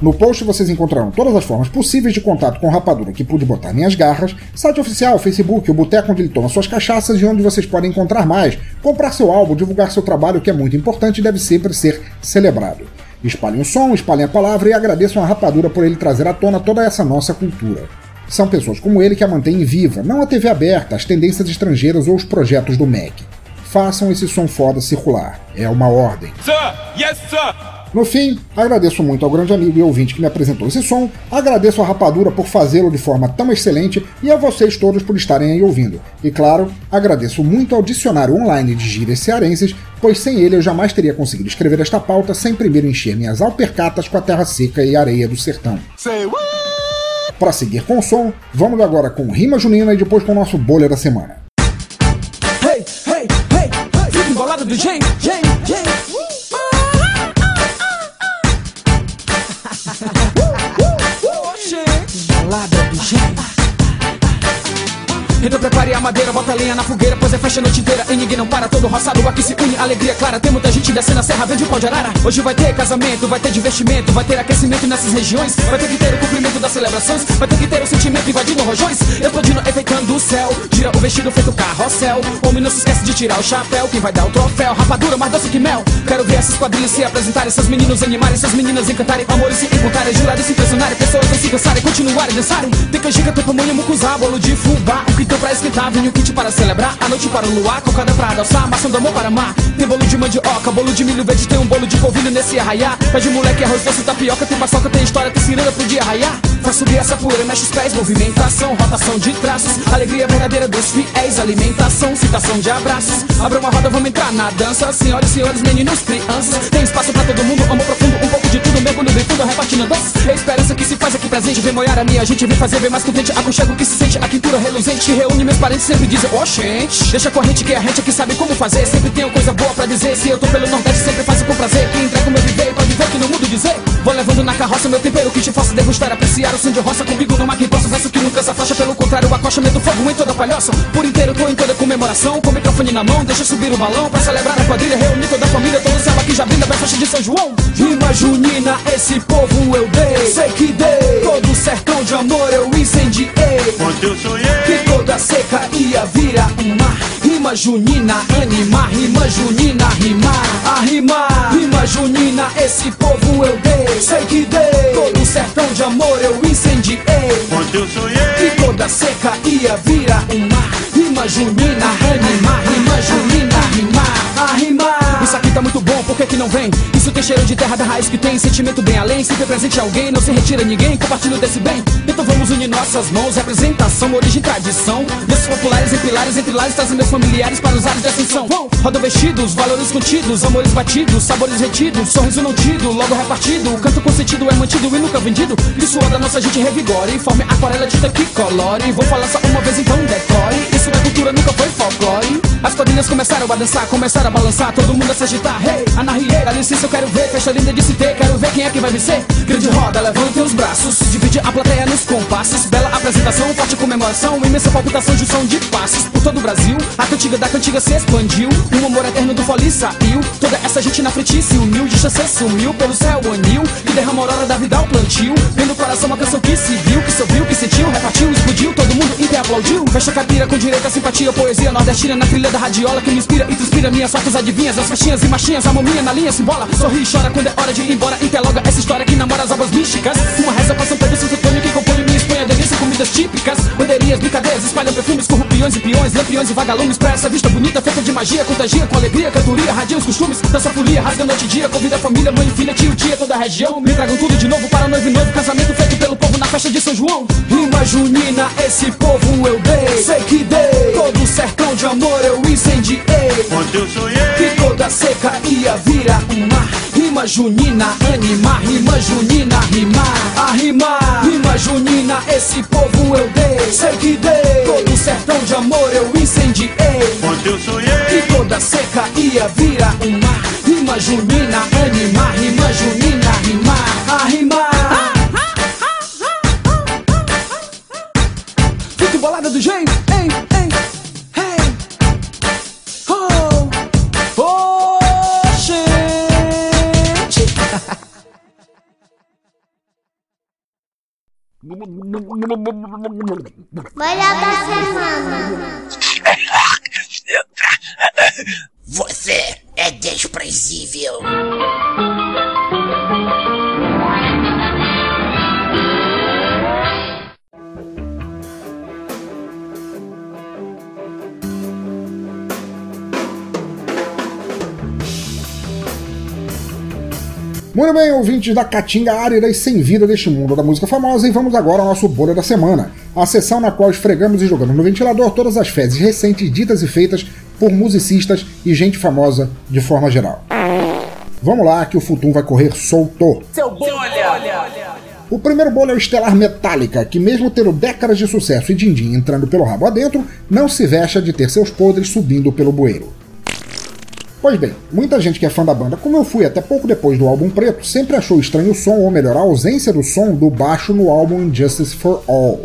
No post vocês encontrarão todas as formas possíveis de contato com Rapadura que pude botar minhas garras, site oficial, Facebook, o boteco onde ele toma suas cachaças e onde vocês podem encontrar mais, comprar seu álbum, divulgar seu trabalho, que é muito importante e deve sempre ser celebrado. Espalhem o som, espalhem a palavra e agradeçam a Rapadura por ele trazer à tona toda essa nossa cultura. São pessoas como ele que a mantêm viva, não a TV aberta, as tendências estrangeiras ou os projetos do MEC. Façam esse som foda circular. É uma ordem. Sir! Yes, sir! No fim, agradeço muito ao grande amigo e ouvinte que me apresentou esse som, agradeço a Rapadura por fazê-lo de forma tão excelente e a vocês todos por estarem aí ouvindo. E claro, agradeço muito ao dicionário online de gírias cearenses, pois sem ele eu jamais teria conseguido escrever esta pauta sem primeiro encher minhas alpercatas com a terra seca e areia do sertão. Para seguir com o som, vamos agora com rima junina e depois com o nosso bolha da semana. Hey, hey, hey, hey. Embolada do Jane. Então prepare a madeira, bota a lenha na fogueira, pois é festa a noite inteira e ninguém não para. Todo roçado aqui se une, alegria clara. Tem muita gente descendo a serra, vende o pau de arara. Hoje vai ter casamento, vai ter divertimento, vai ter aquecimento nessas regiões. Vai ter que ter o cumprimento das celebrações, vai ter que ter o sentimento invadindo rojões. Explodindo, enfeitando o céu. Tira o vestido feito carrossel. Homem não se esquece de tirar o chapéu. Quem vai dar o troféu? Rapadura mais doce que mel. Quero ver essas quadrilhas se apresentarem, seus meninos animarem, essas meninas encantarem, amores se encontrarem, jurarem se impressionarem, pessoas não se cansarem, continuarem dançarem. Tem canjica, tem pamonha, mucuzá, bolo de fubá. O que tem pra esquentar, vinho kit para celebrar. A noite para o luar, cocada pra adoçar, maçã do amor para amar. Tem bolo de mandioca, bolo de milho verde, tem um bolo de polvilho nesse arraiá. Pé de moleque, arroz doce, tapioca, tem paçoca, tem história, tem ciranda pro dia arraiar. Faz subir essa poeira, mexe os pés, movimentação, rotação de traços. Alegria verdadeira dos fiéis, alimentação, citação de abraços. Abra uma roda, vamos entrar na dança. Senhoras senhores, meninos, crianças. Tem espaço pra todo mundo, amor profundo, um pouco de tudo, mergulho bem fundo, repartindo doce. É esperança que se faz aqui presente, vem moiar a minha gente, vem fazer bem mais contente. Aconchego que se sente, a quintura reluzente. Reúne meus parentes, sempre dizem, oh gente. Deixa corrente que a gente aqui sabe como fazer. Sempre tenho coisa boa pra dizer. Se eu tô pelo Nordeste, sempre faço com prazer. Quem entrega o meu viver, pode ver que não mudo dizer. Vou levando na carroça meu tempero que te faço degustar, apreciar o som de roça comigo numa que posso. Verso que nunca se afasta, pelo contrário, acocha, meto fogo em toda palhoça. Por inteiro, tô em toda comemoração, com o microfone na mão, deixa subir o balão pra celebrar a quadrilha, reunir toda a família, todo céu aqui já brinda pra festa de São João. Rima junina, esse povo eu dei, sei que dei. Todo sertão de amor eu incendiei. Onde eu sonhei. Que toda seca ia virar um mar. Rima junina, animar, rima junina, rimar, a rimar. Rima junina, esse povo eu dei, sei que dei. Todo sertão de amor eu incendiei. Onde eu sonhei. Que toda seca ia virar um mar. Rima junina, animar, rima junina, rimar, a rimar. Isso aqui tá muito bom, por que que não vem? Isso tem cheiro de terra da raiz que tem sentimento bem além. Sempre presente alguém, não se retira ninguém, compartilho desse bem. Então vamos unir nossas mãos, representação, origem, tradição. Desses populares em pilares, entre lares, trazem meus familiares para os ares de ascensão. Rodam vestidos, valores contidos, amores batidos, sabores retidos, sorriso não tido, logo repartido. O canto consentido é mantido e nunca vendido. Que suor da nossa gente revigore, forme aquarela tinta que colore. Vou falar só uma vez então decore. Isso é cultura, nunca foi folclore. As quadrilhas começaram a dançar, começaram a balançar, todo mundo se agitar. Hey, anarriei, dá licença, eu quero ver, festa linda de ter, quero ver quem é que vai vencer. Grande roda, levante os braços, divide a plateia nos compassos. Bela apresentação, forte comemoração, imensa palpitação de som de passos. Por todo o Brasil, a cantiga da cantiga se expandiu. Um amor eterno do fole saiu. Toda essa gente na frente se uniu, de chance sumiu pelo céu anil. E derrama a aurora da vida ao plantio. Vendo o coração uma canção que se viu, que se ouviu, que sentiu, repartiu, explodiu. Todo mundo inte aplaudiu. Fecha a cadeira com direito simpatia, poesia nordestina na trilha da radiola que me inspira e transpira minhas sortes adivinhas. As festinhas e machinhas, a maminha na linha se embola. Sorri e chora quando é hora de ir embora. Interloga essa história que namora as obras místicas. Uma reza pra e Santo Antônio que compõe minha Espanha, delícia, comidas típicas. Bandeirinhas, brincadeiras, espalham perfumes, corrupiões e peões, lampiões e vagalumes. Pra essa vista bonita, feita de magia, contagia com alegria, cantoria, radia os costumes. Dança folia, rasga noite e dia, convida a família, mãe, filha, tio, tia, toda a região. Me tragam tudo de novo para noivo e novo casamento feito pelo povo na festa de São João. Rima junina, esse povo eu dei, sei que dei. Todo sertão de amor eu incendiei. Onde eu sonhei. Toda seca ia virar um mar. Rima junina, animar, rima junina, rimar, a rimar. Rima junina, esse povo eu dei, sei que dei. Todo sertão de amor eu incendiei. Onde eu sonhei. Que toda seca ia virar um mar. Rima junina, animar, rima junina, rimar, a rimar. Fique bolada do jeito, hein, Melhor da semana. Você é desprezível. Muito bem, ouvintes da Caatinga árida e sem vida deste mundo da música famosa, e vamos agora ao nosso Bolha da Semana, a sessão na qual esfregamos e jogamos no ventilador todas as fezes recentes ditas e feitas por musicistas e gente famosa de forma geral. Vamos lá, que o Futum vai correr solto. Seu bolha! O primeiro bolo é o Estelar Metallica, que mesmo tendo décadas de sucesso e din-din entrando pelo rabo adentro, não se vexa de ter seus podres subindo pelo bueiro. Pois bem, muita gente que é fã da banda, como eu fui até pouco depois do álbum preto, sempre achou estranho o som, ou melhor, a ausência do som do baixo no álbum Injustice for All.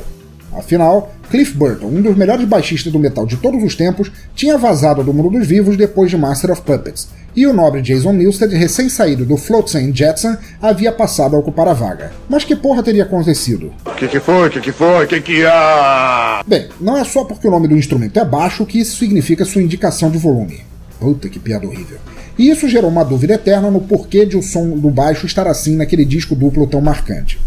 Afinal, Cliff Burton, um dos melhores baixistas do metal de todos os tempos, tinha vazado do mundo dos vivos depois de Master of Puppets, e o nobre Jason Newsted, recém-saído do Flotsam Jetson, havia passado a ocupar a vaga. Mas que porra teria acontecido? O que, que foi? O que, que foi? O que, que há? Bem, não é só porque o nome do instrumento é baixo que isso significa sua indicação de volume. Puta que piada horrível. E isso gerou uma dúvida eterna no porquê de o som do baixo estar assim naquele disco duplo tão marcante.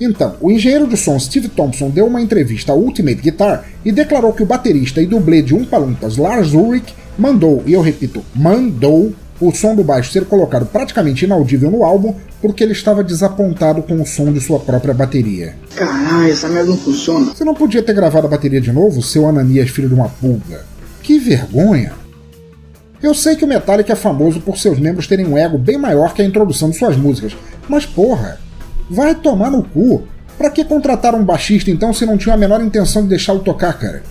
Então, o engenheiro de som Steve Thompson deu uma entrevista à Ultimate Guitar e declarou que o baterista e dublê de Umpalumpas Lars Ulrich mandou, e eu repito, mandou o som do baixo ser colocado praticamente inaudível no álbum porque ele estava desapontado com o som de sua própria bateria. Caralho, essa merda não funciona. Você não podia ter gravado a bateria de novo, seu Ananias filho de uma pulga? Que vergonha! Eu sei que o Metallica é famoso por seus membros terem um ego bem maior que a introdução de suas músicas, mas porra, vai tomar no cu. Pra que contratar um baixista então se não tinha a menor intenção de deixá-lo tocar, cara?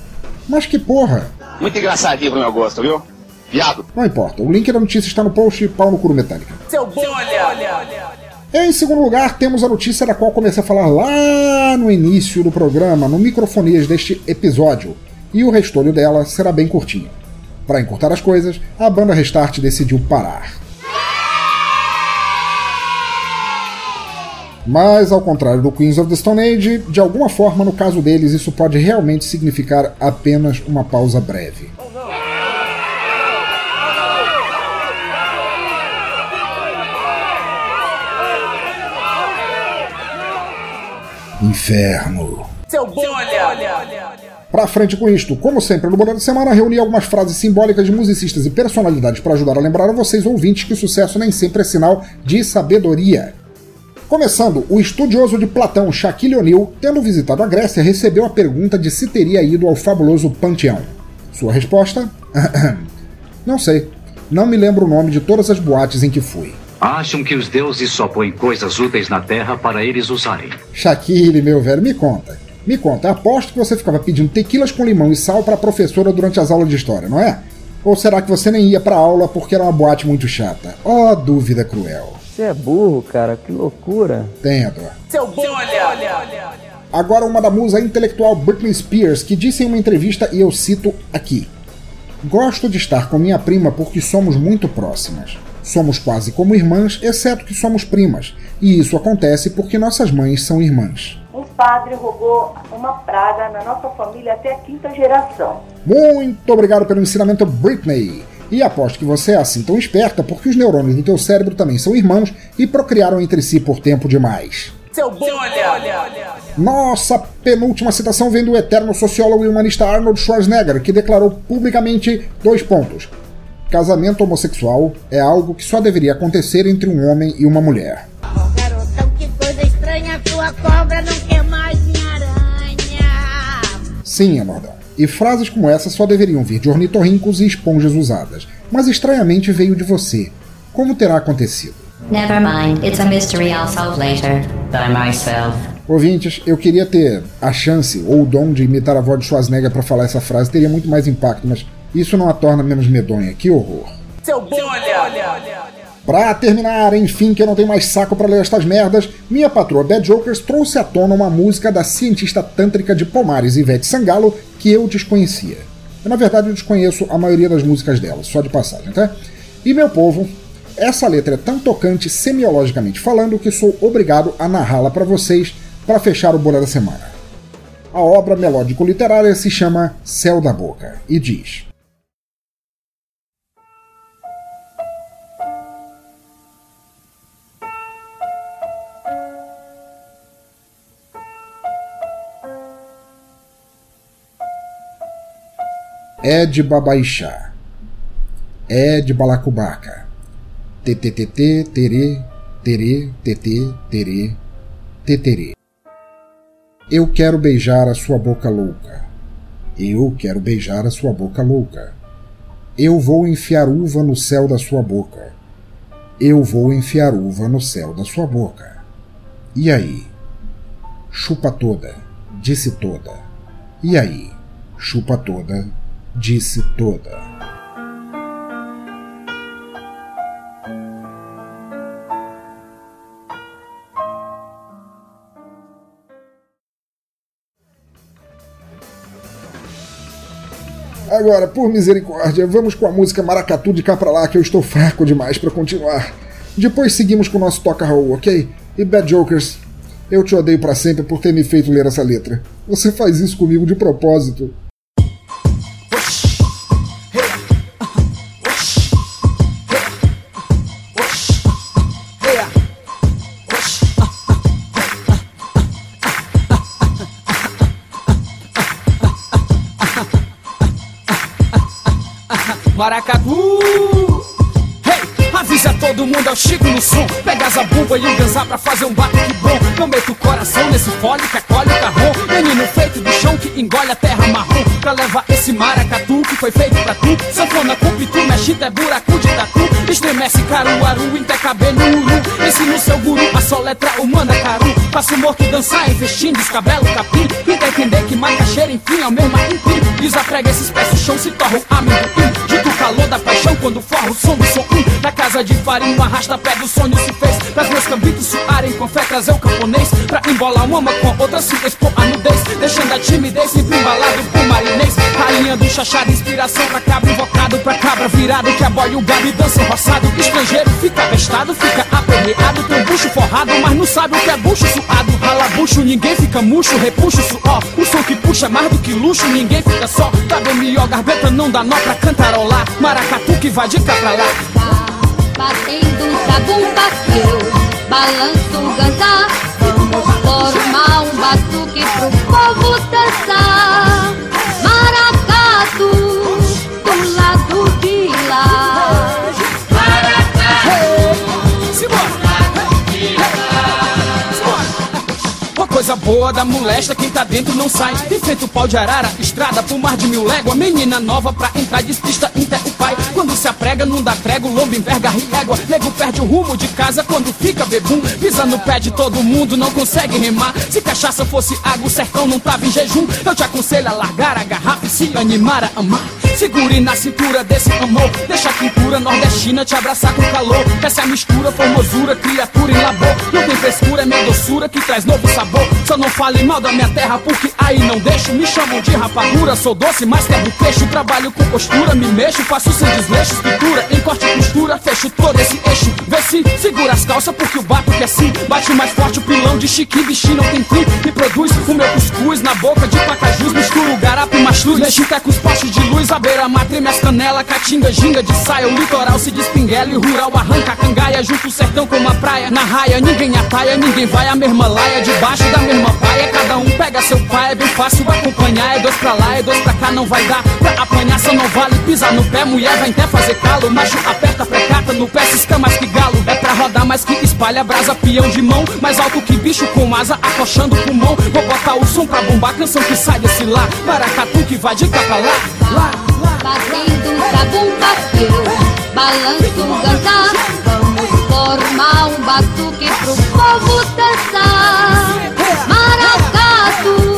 Mas que porra! Muito engraçadinho pro meu gosto, viu? Viado. Não importa, o link da notícia está no post pau no cu Metallica. Seu bolha! Em segundo lugar, temos a notícia da qual comecei a falar lá no início do programa, no microfonias deste episódio, e o restolho dela será bem curtinho. Para encurtar as coisas, a banda Restart decidiu parar. Mas, ao contrário do Queens of the Stone Age, de alguma forma, no caso deles, isso pode realmente significar apenas uma pausa breve. Inferno. Seu bolha! Pra frente com isto, como sempre no Bolão da Semana, reuni algumas frases simbólicas de musicistas e personalidades para ajudar a lembrar a vocês ouvintes que o sucesso nem sempre é sinal de sabedoria. Começando, o estudioso de Platão, Shaquille O'Neal, tendo visitado a Grécia, recebeu a pergunta de se teria ido ao fabuloso Panteão. Sua resposta? Não sei. Não me lembro o nome de todas as boates em que fui. Acham que os deuses só põem coisas úteis na Terra para eles usarem. Shaquille, meu velho, me conta. Me conta, aposto que você ficava pedindo tequilas com limão e sal para a professora durante as aulas de história, não é? Ou será que você nem ia para aula porque era uma boate muito chata? Oh, dúvida cruel. Você é burro, cara, que loucura. Tenha dó. Seu bolha! Agora uma da musa intelectual Britney Spears, que disse em uma entrevista, e eu cito aqui: Gosto de estar com minha prima porque somos muito próximas. Somos quase como irmãs, exceto que somos primas. E isso acontece porque nossas mães são irmãs. Padre rogou uma praga na nossa família até a quinta geração. Muito obrigado pelo ensinamento, Britney. E aposto que você é assim tão esperta porque os neurônios do teu cérebro também são irmãos e procriaram entre si por tempo demais. Seu bolha! Nossa penúltima citação vem do eterno sociólogo e humanista Arnold Schwarzenegger, que declarou publicamente dois pontos. Casamento homossexual é algo que só deveria acontecer entre um homem e uma mulher. Garotão, que coisa estranha, tua cobra não Sim, Amordão. E frases como essa só deveriam vir de ornitorrincos e esponjas usadas. Mas estranhamente veio de você. Como terá acontecido? Never mind, it's a mystery I'll solve later. By myself. Ouvintes, eu queria ter a chance ou o dom de imitar a voz de Schwarzenegger para falar essa frase, teria muito mais impacto, mas isso não a torna menos medonha. Que horror. Seu bolha! Pra terminar, enfim, que eu não tenho mais saco para ler estas merdas, minha patroa Bad Jokers trouxe à tona uma música da cientista tântrica de Pomares, Ivete Sangalo, que eu desconhecia. Eu, na verdade, eu desconheço a maioria das músicas dela, só de passagem, tá? E meu povo, essa letra é tão tocante semiologicamente falando que sou obrigado a narrá-la para vocês para fechar o Bolha da Semana. A obra melódico-literária se chama Céu da Boca e diz. É de Babaixá. É de Balacubaca. TTTT, terê, terê, TT, terê, teterê. Eu quero beijar a sua boca louca. Eu quero beijar a sua boca louca. Eu vou enfiar uva no céu da sua boca. Eu vou enfiar uva no céu da sua boca. E aí? Chupa toda, disse toda. E aí? Chupa toda, disse toda. Agora, por misericórdia, vamos com a música Maracatu de cá pra lá que eu estou fraco demais para continuar. Depois seguimos com o nosso Toca Roll, ok? E Bad Jokers, eu te odeio para sempre por ter me feito ler essa letra. Você faz isso comigo de propósito. Maracatu avisa todo mundo, é o Chico no som Pega a buba e o ganzá pra fazer um batuque bom. Eu meto o coração nesse fole que acolhe o carrão Menino feito do chão que engole a terra marrom. Pra levar esse maracatu que foi feito pra tu. Sanfona com pitu, mexe é buraco de tatu. Estremece caruaru, caber no uru Ensina o seu guru a soletrar o manacaru Faço morto dançar em festim, descabelo capim. Tenta entender que macaxeira enfim é o mesmo empim Desaprega esses pés, o chão se torna um amendoim. Dito o calor da paixão quando forra o som do som um Na casa de farinha, um arrasta pé do sonho se fez. Para meus cambitos suarem com fé, trazer o camponês. Pra embolar uma com outra, se expor a nudez. Deixando a timidez, sempre embalado por marinês. Rainha do chachado, inspiração pra cabra Invocado pra cabra virado. Que aboia o e dança roçado Estrangeiro fica avestado, fica aperreado. Tem bucho forrado, mas não sabe o que é bucho suado. Rala bucho, ninguém fica murcho, repuxa o suor O som que puxa é mais do que luxo, ninguém fica só. Tá bem melhor, garbeta não dá nó pra cantarolar. Maracatu que vai de cá pra lá Batendo um zabumba eu balanço o Vamos formar um batuque pro povo dançar. Maracatu do lado de lá Boa da molesta, quem tá dentro não sai. Enfrenta o pau de arara, estrada pro mar de mil léguas. Menina nova pra entrar, despista inter o pai. Quando se aprega, não dá prego, lombo enverga riégua. Nego perde o rumo de casa quando fica bebum. Pisa no pé de todo mundo, não consegue remar. Se cachaça fosse água, o sertão não tava em jejum. Eu te aconselho a largar a garrafa e se animar a amar. Segure na cintura desse amor. Deixa a pintura nordestina te abraçar com calor. Essa é mistura, formosura, criatura em labor. Não tem frescura, é minha doçura que traz novo sabor. Só não fale mal da minha terra, porque aí não deixo. Me chamam de rapadura, sou doce, mas quebro peixe. Trabalho com postura, me mexo, faço sem desleixo. Pintura, em corte e costura, fecho todo esse eixo. Vê se segura as calças, porque o bato que assim bate mais forte. O pilão de chique, bichinho não tem fim. Me produz o meu cuscuz na boca de pacajus. Misturo garapo e mastruz. Mexo até com os postes de luz. A beira-mar treme as canelas, caatinga, ginga de saia. O litoral se despinguela e rural arranca a cangaia. Junto o sertão com uma praia. Na raia, ninguém ataia, ninguém vai a mesma laia. Debaixo da mesma paia, cada um pega seu pai. É bem fácil acompanhar. É dois pra lá, é dois pra cá, não vai dar. Pra apanhar só não vale pisar no pé. Mulher vai até fazer calo. Macho aperta, precata no pé, cisca mais que galo. É pra rodar mais que espalha brasa, peão de mão. Mais alto que bicho com asa, acochando o pulmão. Vou botar o som pra bombar, canção que sai desse lá. Maracatu que vai de cá pra lá, lá. Batendo um zabumba eu balanço ganzá Vamos formar um batuque pro povo dançar Maracatu do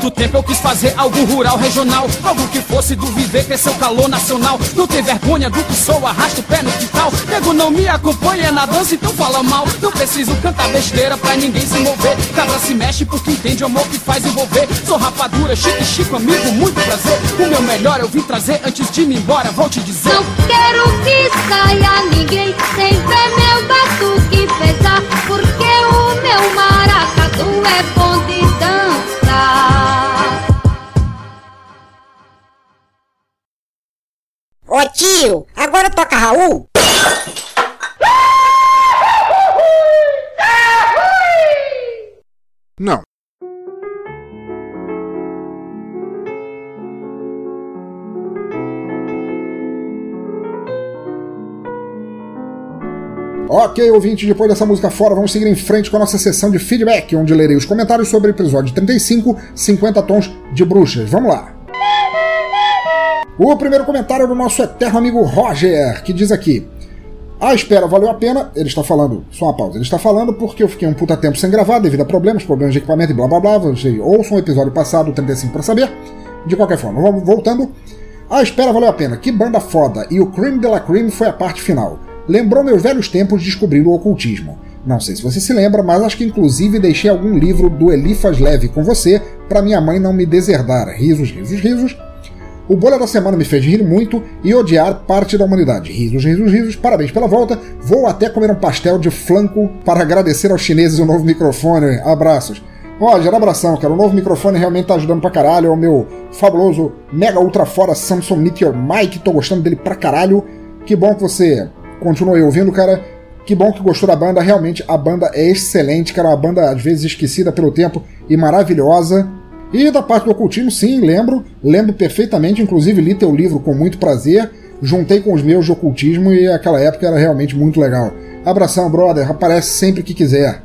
muito tempo eu quis fazer algo rural, regional? Algo que fosse do viver, crescer o calor nacional. Não tem vergonha do que sou, arrasto o pé no quintal. Nego não me acompanha na dança, então fala mal. Não preciso cantar besteira pra ninguém se mover. Cabra se mexe porque entende o amor que faz envolver. Sou rapadura, chique, chico, amigo, muito prazer. O meu melhor eu vim trazer antes de me embora, vou te dizer. Não quero que saia ninguém sem ver meu batuque pesar Porque o meu maracatu é bom de Ô tio, agora toca Raul? Não. Ok, ouvinte, depois dessa música fora, vamos seguir em frente com a nossa sessão de feedback, onde lerei os comentários sobre o episódio 35, 50 Tons de Bruxas. Vamos lá! O primeiro comentário é do nosso eterno amigo Roger, que diz aqui: A espera valeu a pena. Ele está falando, só uma pausa. Ele está falando porque eu fiquei um puta tempo sem gravar devido a problemas, problemas de equipamento e blá blá blá. Você ouça um episódio passado, 35 para saber. De qualquer forma, voltando. A espera valeu a pena. Que banda foda. E o Cream de la Cream foi a parte final. lembrou meus velhos tempos descobrindo o ocultismo. Não sei se você se lembra, mas acho que inclusive deixei algum livro do Elifas Leve com você para minha mãe não me deserdar. Risos, risos, risos. O Bolha da Semana me fez rir muito e odiar parte da humanidade. Risos, risos, risos. Parabéns pela volta. Vou até comer um pastel de flanco para agradecer aos chineses o novo microfone. Abraços. Roger, abração, cara. O novo microfone realmente tá ajudando pra caralho. É o meu fabuloso Mega Ultra Fora Samsung Meteor Mic. Tô gostando dele pra caralho. Que bom que você continua aí ouvindo, cara. Que bom que gostou da banda. Realmente a banda é excelente, cara. Uma banda às vezes esquecida pelo tempo e maravilhosa. E da parte do ocultismo, sim, lembro. Lembro perfeitamente. Inclusive li teu livro com muito prazer. Juntei com os meus de ocultismo e aquela época era realmente muito legal. Abração, brother. Aparece sempre que quiser.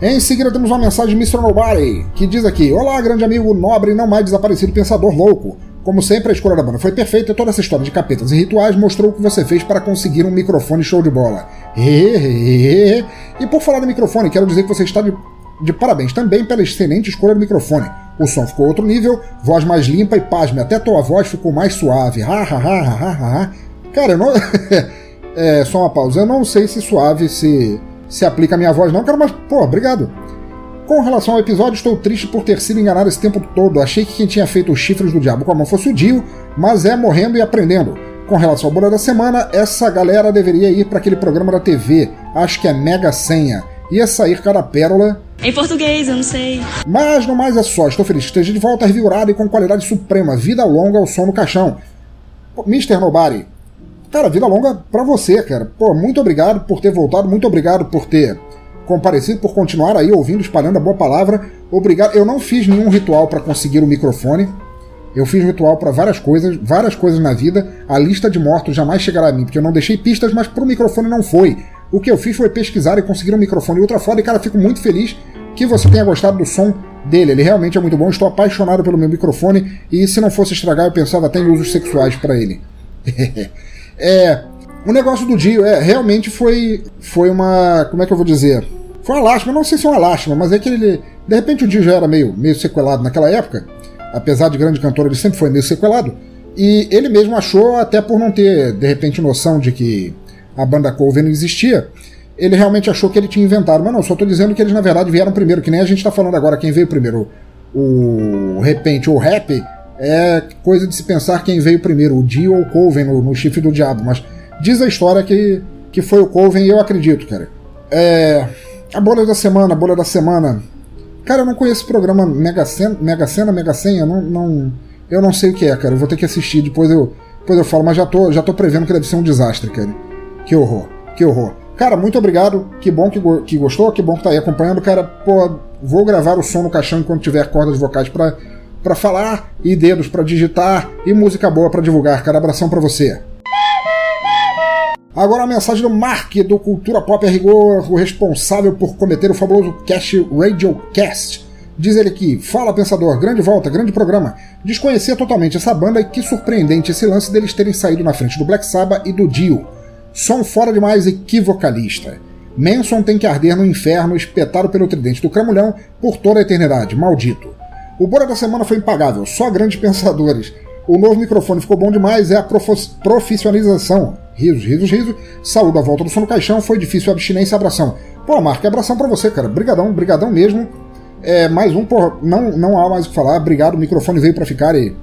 Em seguida temos uma mensagem de Mr. Nobody, que diz aqui: Olá, grande amigo nobre não mais desaparecido pensador louco. Como sempre, a escolha da banda foi perfeita e toda essa história de capetas e rituais mostrou o que você fez para conseguir um microfone show de bola. E por falar do microfone, quero dizer que você está de, de parabéns também pela excelente escolha do microfone. O som ficou outro nível, voz mais limpa e pasme, até tua voz ficou mais suave. Ha, ha, ha, ha, ha, ha. Cara, eu não. é, só uma pausa. Eu não sei se suave se se aplica a minha voz, não, cara, mas, pô, obrigado. Com relação ao episódio, estou triste por ter sido enganado esse tempo todo. Achei que quem tinha feito os chifres do diabo com a mão fosse o Dio, mas é morrendo e aprendendo. Com relação ao Bolha da Semana, essa galera deveria ir para aquele programa da TV, acho que é Mega Senha. Ia sair cada pérola. Em português, eu não sei. Mas no mais é só, estou feliz que esteja de volta revigorado e com qualidade suprema. Vida longa ao som no caixão. Mr. Nobody, Cara, vida longa para você, cara. Pô, muito obrigado por ter voltado, muito obrigado por ter comparecido, por continuar aí ouvindo, espalhando a boa palavra. Obrigado. Eu não fiz nenhum ritual para conseguir o microfone. Eu fiz ritual para várias coisas, várias coisas na vida. A lista de mortos jamais chegará a mim, porque eu não deixei pistas, mas pro microfone não foi. O que eu fiz foi pesquisar e conseguir um microfone ultra foda. E, cara, fico muito feliz que você tenha gostado do som dele. Ele realmente é muito bom. Estou apaixonado pelo meu microfone. E se não fosse estragar, eu pensava até em usos sexuais para ele. É. O negócio do Dio, é, realmente foi. Foi uma. Como é que eu vou dizer? Foi uma lástima, não sei se é uma lástima, mas é que ele. De repente o Dio já era meio, meio sequelado naquela época. Apesar de grande cantor, ele sempre foi meio sequelado. E ele mesmo achou, até por não ter, de repente, noção de que a banda Coven existia, ele realmente achou que ele tinha inventado. Mas não, só tô dizendo que eles na verdade vieram primeiro, que nem a gente tá falando agora, quem veio primeiro. O repente ou rap é coisa de se pensar quem veio primeiro, o Dio ou o Coven no, no chifre do diabo, mas diz a história que, que foi o Coven e eu acredito, cara. É, a bolha da semana, a bolha da semana. Cara, eu não conheço o programa Mega Sena, Mega, Sena, Mega Senha, não, não, eu não sei o que é, cara. Eu vou ter que assistir, depois eu, depois eu falo, mas já tô, já tô prevendo que deve ser um desastre, cara. Que horror, que horror. Cara, muito obrigado. Que bom que, que gostou, que bom que tá aí acompanhando, cara. Pô, vou gravar o som no caixão enquanto tiver cordas vocais para para falar e dedos para digitar e música boa para divulgar. Cara, abração para você. Agora a mensagem do Mark do Cultura Pop a Rigor, o responsável por cometer o fabuloso Cash Radio Cast. Diz ele aqui: Fala pensador, grande volta, grande programa. Desconhecia totalmente essa banda e que surpreendente esse lance deles terem saído na frente do Black Sabbath e do Dio. Som fora demais e que vocalista. Manson tem que arder no inferno, espetado pelo tridente do cramulhão por toda a eternidade, maldito. O Bora da semana foi impagável, só grandes pensadores. O novo microfone ficou bom demais, é a profissionalização. Risos, risos, risos. Saúde a volta do som no caixão, foi difícil abstinência abração. Pô, Marco, abração para você, cara. Brigadão, brigadão mesmo. É, mais um, pô, não, não há mais o que falar. Obrigado, o microfone veio para ficar e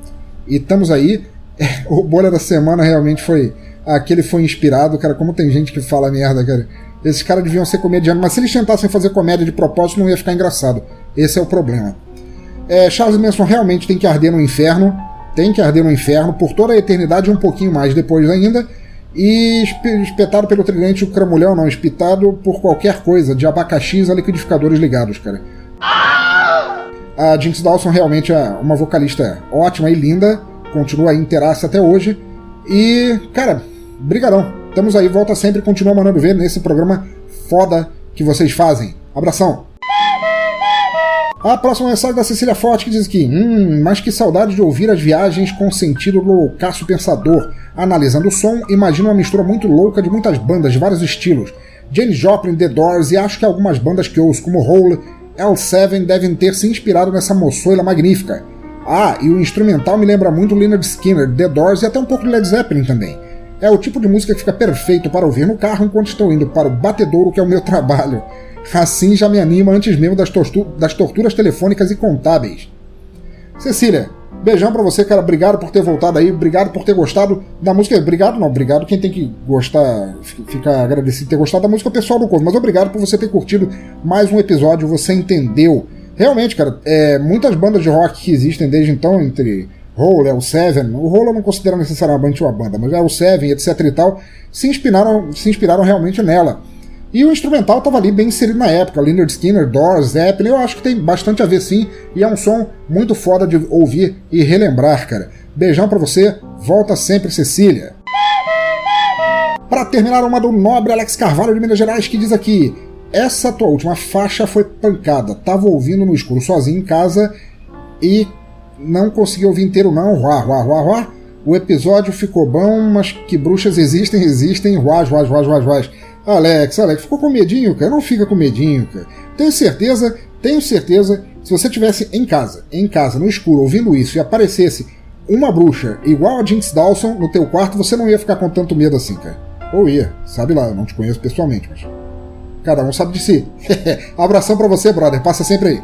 estamos aí. É, o Bolha da semana realmente foi. Aquele foi inspirado, cara. Como tem gente que fala merda, cara. Esses caras deviam ser comediantes, mas se eles tentassem fazer comédia de propósito, não ia ficar engraçado. Esse é o problema. É, Charles Manson realmente tem que arder no inferno, tem que arder no inferno por toda a eternidade e um pouquinho mais depois ainda. E espetado pelo tridente o cramulhão, não, espitado por qualquer coisa, de abacaxis a liquidificadores ligados, cara. A Jinx Dawson realmente é uma vocalista ótima e linda, continua inteiraça até hoje. E, cara, brigadão. Estamos aí, volta sempre, continua mandando ver nesse programa foda que vocês fazem. Abração! A próxima mensagem da Cecília Forte que diz que, hum, mas que saudade de ouvir as viagens com sentido do loucaço pensador. Analisando o som, imagino uma mistura muito louca de muitas bandas de vários estilos. James Joplin, The Doors e acho que algumas bandas que ouço, como Hole, L7, devem ter se inspirado nessa moçoila magnífica. Ah, e o instrumental me lembra muito Leonard Skinner, The Doors e até um pouco de Led Zeppelin também. É o tipo de música que fica perfeito para ouvir no carro enquanto estou indo para o batedouro, que é o meu trabalho. Assim já me anima antes mesmo das, das torturas telefônicas e contábeis. Cecília, beijão pra você, cara. Obrigado por ter voltado aí. Obrigado por ter gostado da música. Obrigado, não. Obrigado quem tem que gostar, ficar agradecido ter gostado da música pessoal do Corvo. Mas obrigado por você ter curtido mais um episódio. Você entendeu. Realmente, cara, é, muitas bandas de rock que existem desde então, entre Hole, é o Seven, o Hole eu não considero necessariamente uma banda, mas é o Seven, etc e tal, se inspiraram, se inspiraram realmente nela. E o instrumental estava ali bem inserido na época, Leonard Skinner, Doors, Zeppelin, eu acho que tem bastante a ver sim, e é um som muito foda de ouvir e relembrar, cara. Beijão para você, volta sempre, Cecília. Para terminar, uma do nobre Alex Carvalho de Minas Gerais que diz aqui: Essa tua última faixa foi pancada. Tava ouvindo no escuro sozinho em casa e não consegui ouvir inteiro, não. Ruá, ruá, ruá, ruá. O episódio ficou bom, mas que bruxas existem, existem. Ruá, ruá, ruá, ruá, ruá. Alex, Alex, ficou com medinho, cara? Não fica com medinho, cara. Tenho certeza, tenho certeza, se você tivesse em casa, em casa, no escuro, ouvindo isso e aparecesse uma bruxa igual a Jinx Dawson no teu quarto, você não ia ficar com tanto medo assim, cara. Ou ia, sabe lá, eu não te conheço pessoalmente, mas. Cada um sabe de si. Abração para você, brother. Passa sempre aí.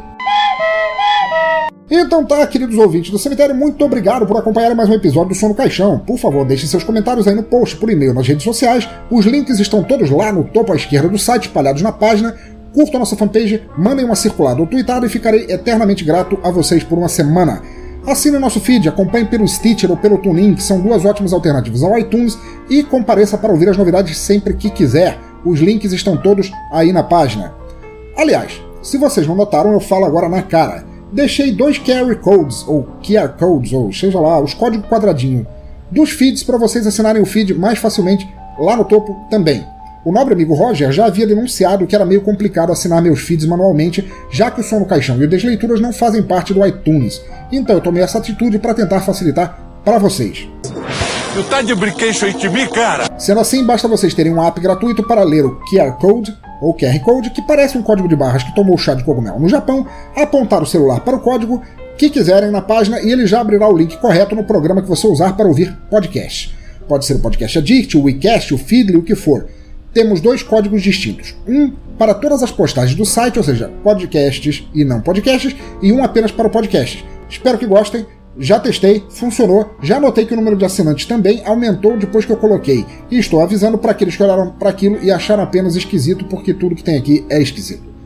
Então tá, queridos ouvintes do cemitério, muito obrigado por acompanhar mais um episódio do Som no Caixão. Por favor, deixem seus comentários aí no post, por e-mail, nas redes sociais. Os links estão todos lá no topo à esquerda do site, espalhados na página. Curtam a nossa fanpage, mandem uma circulada ou tweetada e ficarei eternamente grato a vocês por uma semana. Assine nosso feed, acompanhe pelo Stitcher ou pelo TuneIn, que são duas ótimas alternativas ao iTunes, e compareça para ouvir as novidades sempre que quiser. Os links estão todos aí na página. Aliás, se vocês não notaram, eu falo agora na cara deixei dois QR codes, ou QR codes, ou seja lá, os códigos quadradinho dos feeds para vocês assinarem o feed mais facilmente lá no topo também. O nobre amigo Roger já havia denunciado que era meio complicado assinar meus feeds manualmente, já que o som no caixão e o Desleituras não fazem parte do iTunes. Então eu tomei essa atitude para tentar facilitar para vocês. Tu tá de brinquedo de mim, cara? Sendo assim, basta vocês terem um app gratuito para ler o QR Code ou QR Code, que parece um código de barras que tomou chá de cogumelo no Japão, apontar o celular para o código que quiserem na página e ele já abrirá o link correto no programa que você usar para ouvir podcast. Pode ser o Podcast Addict, o WeCast, o Feedly, o que for. Temos dois códigos distintos. Um para todas as postagens do site, ou seja, podcasts e não podcasts, e um apenas para o podcast. Espero que gostem já testei, funcionou, já notei que o número de assinantes também aumentou depois que eu coloquei. E estou avisando para aqueles que olharam para aquilo e acharam apenas esquisito, porque tudo que tem aqui é esquisito.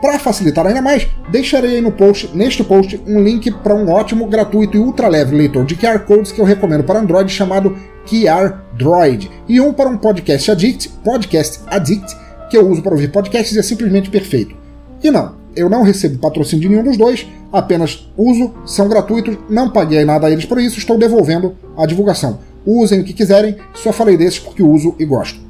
Para facilitar ainda mais, deixarei aí no post, neste post, um link para um ótimo, gratuito e ultra leve leitor de QR Codes que eu recomendo para Android chamado QR Droid, e um para um podcast addict, Podcast Addict, que eu uso para ouvir podcasts e é simplesmente perfeito. E não, eu não recebo patrocínio de nenhum dos dois, apenas uso, são gratuitos, não paguei nada a eles por isso, estou devolvendo a divulgação. Usem o que quiserem, só falei desses porque uso e gosto.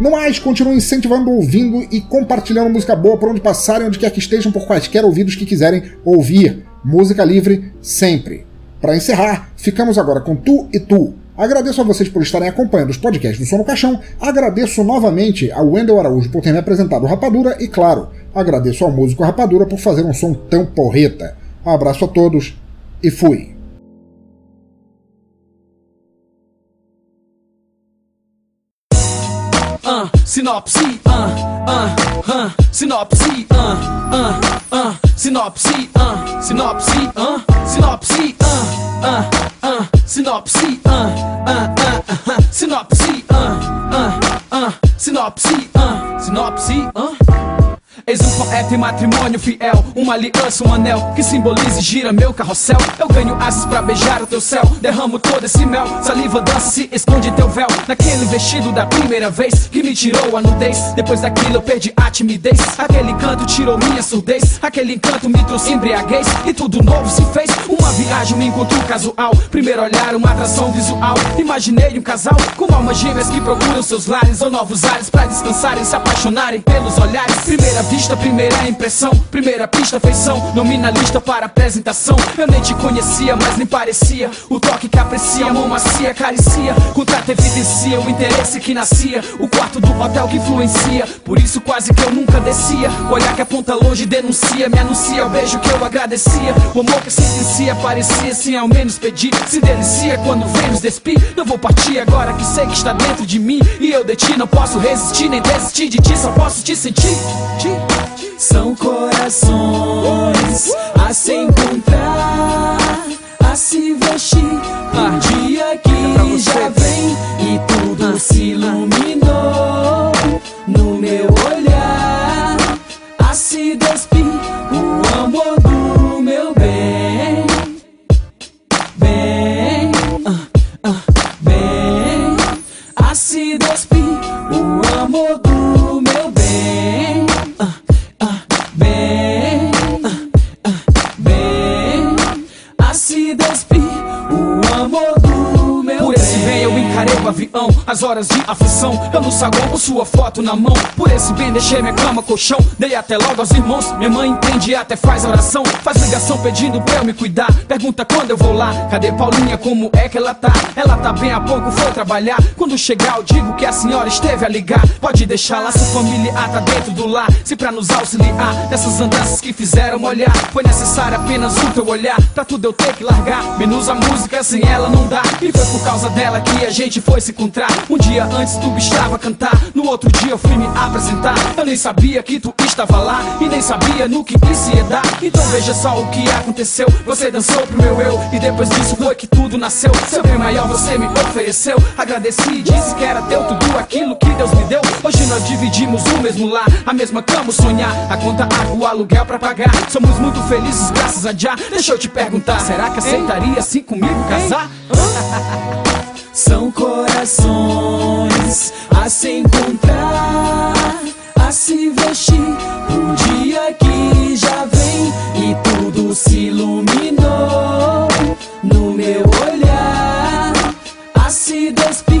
No mais, continuem incentivando, ouvindo e compartilhando música boa por onde passarem, onde quer que estejam, por quaisquer ouvidos que quiserem ouvir. Música livre sempre. Para encerrar, ficamos agora com Tu e Tu, Agradeço a vocês por estarem acompanhando os podcasts do Som no Caixão. Agradeço novamente ao Wendel Araújo por ter me apresentado Rapadura e, claro, agradeço ao músico Rapadura por fazer um som tão porreta. Um abraço a todos e fui! Uh, sinopse, uh, uh, uh, sinopse, uh, uh, uh, sinopse, uh, sinopse, uh, sinopse, uh, uh, uh, sinopse, uh, uh, uh, uh, sinopse, uh, uh, uh, sinopse, uh, sinopse, uh. Eis um poeta e matrimônio fiel Uma aliança, um anel que simbolize gira meu carrossel. Eu ganho asas pra beijar o teu céu Derramo todo esse mel, saliva dança se esconde teu véu. Naquele vestido da primeira vez que me tirou a nudez Depois daquilo eu perdi a timidez. Aquele canto tirou minha surdez Aquele encanto me trouxe embriaguez. E tudo novo se fez Uma viagem, um encontro casual. Primeiro olhar, uma atração visual. Imaginei um casal com almas gêmeas que procuram seus lares Ou novos ares pra descansarem, se apaixonarem pelos olhares. Primeira vista primeira impressão, primeira pista, feição, nominalista para apresentação. Eu nem te conhecia, mas nem parecia. O toque que aprecia, mão macia, acaricia. Contrato evidencia o interesse que nascia. O quarto do hotel que influencia. Por isso quase que eu nunca descia. O olhar que aponta longe denuncia, me anuncia o beijo que eu agradecia. O amor que sentencia parecia, sem ao menos pedir. Se delicia quando vem nos despir. Não vou partir agora que sei que está dentro de mim. E eu de ti não posso resistir, nem desistir de ti, só posso te sentir. São corações a se encontrar, a se vestir. Um dia que já vem e tudo se iluminou no meu olhar, a se despir. O amor do meu bem, bem, ah, ah, bem, a se despir. O amor avião, as horas de aflição. Eu no saguão com sua foto na mão. Por esse bem deixei minha cama, colchão. Dei até logo aos irmãos. Minha mãe entende e até faz oração. Faz ligação pedindo pra eu me cuidar. Pergunta quando eu vou lá. Cadê Paulinha? Como é que ela tá? Ela tá bem há pouco, foi trabalhar. Quando chegar, eu digo que a senhora esteve a ligar. Pode deixar lá, sua família tá dentro do lar. Se pra nos auxiliar nessas andanças que fizeram olhar. Foi necessário apenas o teu olhar. Pra tudo eu ter que largar. Menos a música, sem ela não dá. E foi por causa dela que a gente foi se encontrar. Um dia antes tu estava a cantar. No outro dia eu fui me apresentar. Eu nem sabia que tu estava lá. E nem sabia no que isso ia dar. Então veja só o que aconteceu. Você dançou pro meu eu. E depois disso foi que tudo nasceu. Seu bem maior você me ofereceu. Agradeci e disse que era teu tudo aquilo que Deus me deu. Hoje nós dividimos o mesmo lar, a mesma cama, o sonhar. A conta, água, o aluguel pra pagar. Somos muito felizes graças a Já. Deixa eu te perguntar: será que aceitaria assim comigo casar? São corações a se encontrar, a se vestir. Um dia que já vem e tudo se iluminou no meu olhar, a se despir.